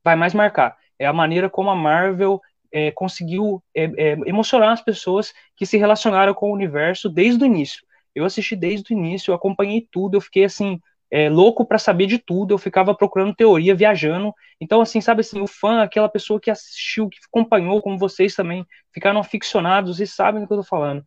vai mais marcar. É a maneira como a Marvel é, conseguiu é, é, emocionar as pessoas que se relacionaram com o universo desde o início. Eu assisti desde o início, acompanhei tudo, eu fiquei assim é, louco para saber de tudo, eu ficava procurando teoria, viajando. Então, assim, sabe assim, o fã, aquela pessoa que assistiu, que acompanhou, como vocês também, ficaram aficionados e sabem do que eu tô falando.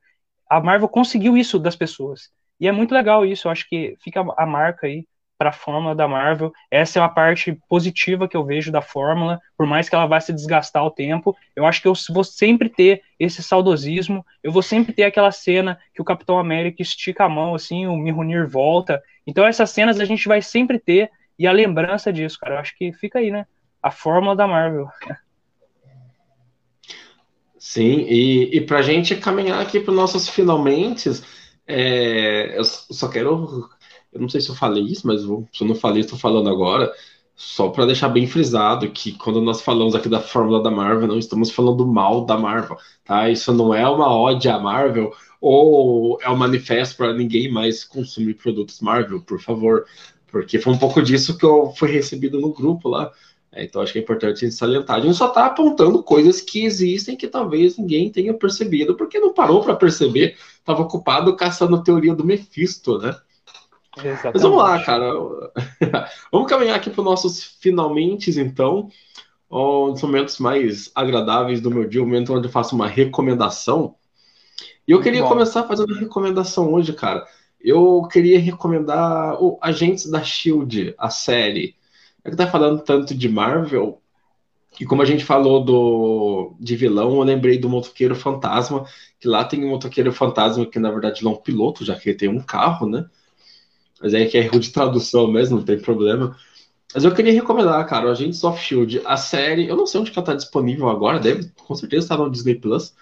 A Marvel conseguiu isso das pessoas. E é muito legal isso, eu acho que fica a marca aí para a fórmula da Marvel. Essa é a parte positiva que eu vejo da fórmula, por mais que ela vá se desgastar ao tempo. Eu acho que eu vou sempre ter esse saudosismo, eu vou sempre ter aquela cena que o Capitão América estica a mão assim, o Mihunir volta. Então essas cenas a gente vai sempre ter e a lembrança disso, cara. Eu acho que fica aí, né? A fórmula da Marvel. Sim, e, e para gente caminhar aqui para os nossos finalmente, é, eu só quero eu não sei se eu falei isso, mas vou, se eu não falei, estou falando agora. Só para deixar bem frisado que quando nós falamos aqui da fórmula da Marvel, não estamos falando mal da Marvel, tá? Isso não é uma ode à Marvel ou é um manifesto para ninguém mais consumir produtos Marvel, por favor, porque foi um pouco disso que eu fui recebido no grupo lá. É, então acho que é importante a gente salientar. A gente só está apontando coisas que existem que talvez ninguém tenha percebido, porque não parou para perceber, estava ocupado caçando teoria do Mephisto, né? Exatamente. Mas vamos lá, cara. vamos caminhar aqui para os nossos finalmente, então. Um dos momentos mais agradáveis do meu dia, o momento onde eu faço uma recomendação. E eu queria começar fazendo uma recomendação hoje, cara. Eu queria recomendar o Agentes da Shield, a série. É que tá falando tanto de Marvel, e como a gente falou do de vilão, eu lembrei do motoqueiro fantasma, que lá tem um motoqueiro fantasma que na verdade não é um piloto, já que ele tem um carro, né? Mas é que é erro de tradução mesmo, não tem problema. Mas eu queria recomendar, cara, o Agents of Shield, a série, eu não sei onde que ela tá disponível agora, deve com certeza estar no Disney Plus.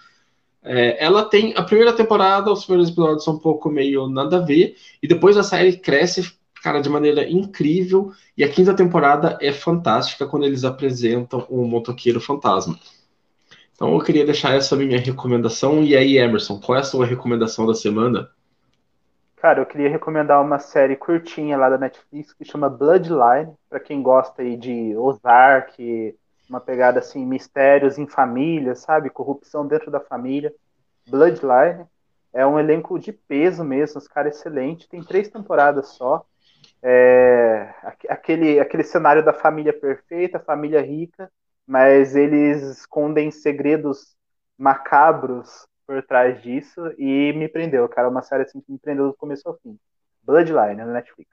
É, ela tem a primeira temporada, os primeiros episódios são um pouco meio nada a ver, e depois a série cresce, cara, de maneira incrível, e a quinta temporada é fantástica quando eles apresentam o um motoqueiro fantasma. Então eu queria deixar essa minha recomendação. E aí, Emerson, qual é a sua recomendação da semana? Cara, eu queria recomendar uma série curtinha lá da Netflix que chama Bloodline, para quem gosta aí de Ozark, uma pegada assim, mistérios em família, sabe? Corrupção dentro da família. Bloodline é um elenco de peso mesmo, os caras excelentes, tem três temporadas só. É, aquele, aquele cenário da família perfeita, família rica, mas eles escondem segredos macabros por trás disso e me prendeu, cara. Uma série assim que me prendeu do começo ao fim. Bloodline, na Netflix.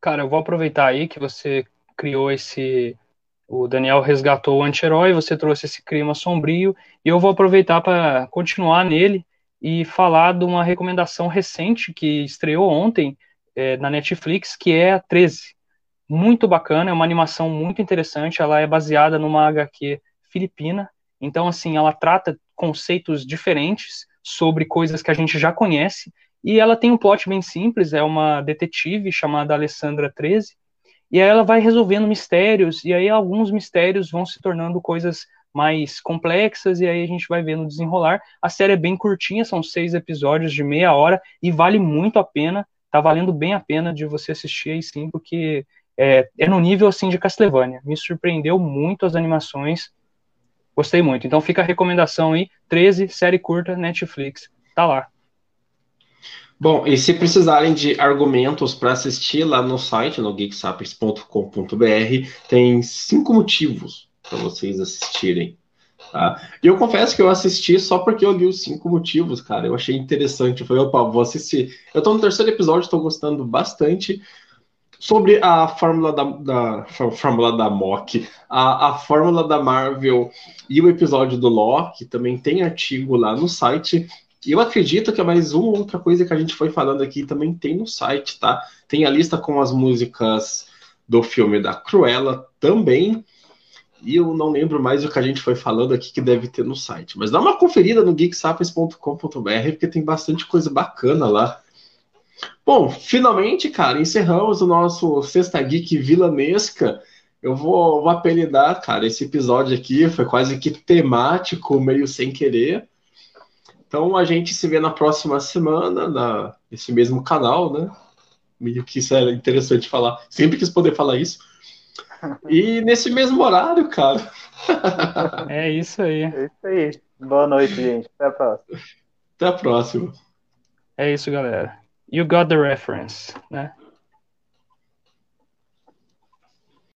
Cara, eu vou aproveitar aí que você criou esse. O Daniel resgatou o anti-herói, você trouxe esse clima sombrio, e eu vou aproveitar para continuar nele e falar de uma recomendação recente que estreou ontem é, na Netflix, que é a 13. Muito bacana, é uma animação muito interessante, ela é baseada numa HQ filipina, então, assim, ela trata conceitos diferentes sobre coisas que a gente já conhece. E ela tem um plot bem simples, é uma detetive chamada Alessandra 13, e aí ela vai resolvendo mistérios, e aí alguns mistérios vão se tornando coisas mais complexas, e aí a gente vai vendo desenrolar. A série é bem curtinha, são seis episódios de meia hora, e vale muito a pena, tá valendo bem a pena de você assistir aí sim, porque é, é no nível assim de Castlevania. Me surpreendeu muito as animações, Gostei muito. Então fica a recomendação aí, 13, série curta, Netflix. Tá lá. Bom, e se precisarem de argumentos para assistir lá no site, no geeksapiens.com.br, tem cinco motivos para vocês assistirem. Tá? E eu confesso que eu assisti só porque eu li os cinco motivos, cara. Eu achei interessante. Eu falei, opa, vou assistir. Eu tô no terceiro episódio, estou gostando bastante sobre a fórmula da, da fórmula da Mock, a, a fórmula da Marvel e o episódio do Loki, também tem artigo lá no site. E eu acredito que é mais uma outra coisa que a gente foi falando aqui também tem no site, tá? Tem a lista com as músicas do filme da Cruella também. E eu não lembro mais o que a gente foi falando aqui que deve ter no site. Mas dá uma conferida no geeksapiens.com.br, porque tem bastante coisa bacana lá. Bom, finalmente, cara, encerramos o nosso Sexta Geek Vilanesca. Eu vou, vou apelidar, cara, esse episódio aqui foi quase que temático, meio sem querer. Então a gente se vê na próxima semana, na, nesse mesmo canal, né? Meio que isso era interessante falar. Sempre quis poder falar isso. E nesse mesmo horário, cara. É isso aí. É isso aí. Boa noite, gente. Até a próxima. Até a próxima. É isso, galera. You got the reference, né?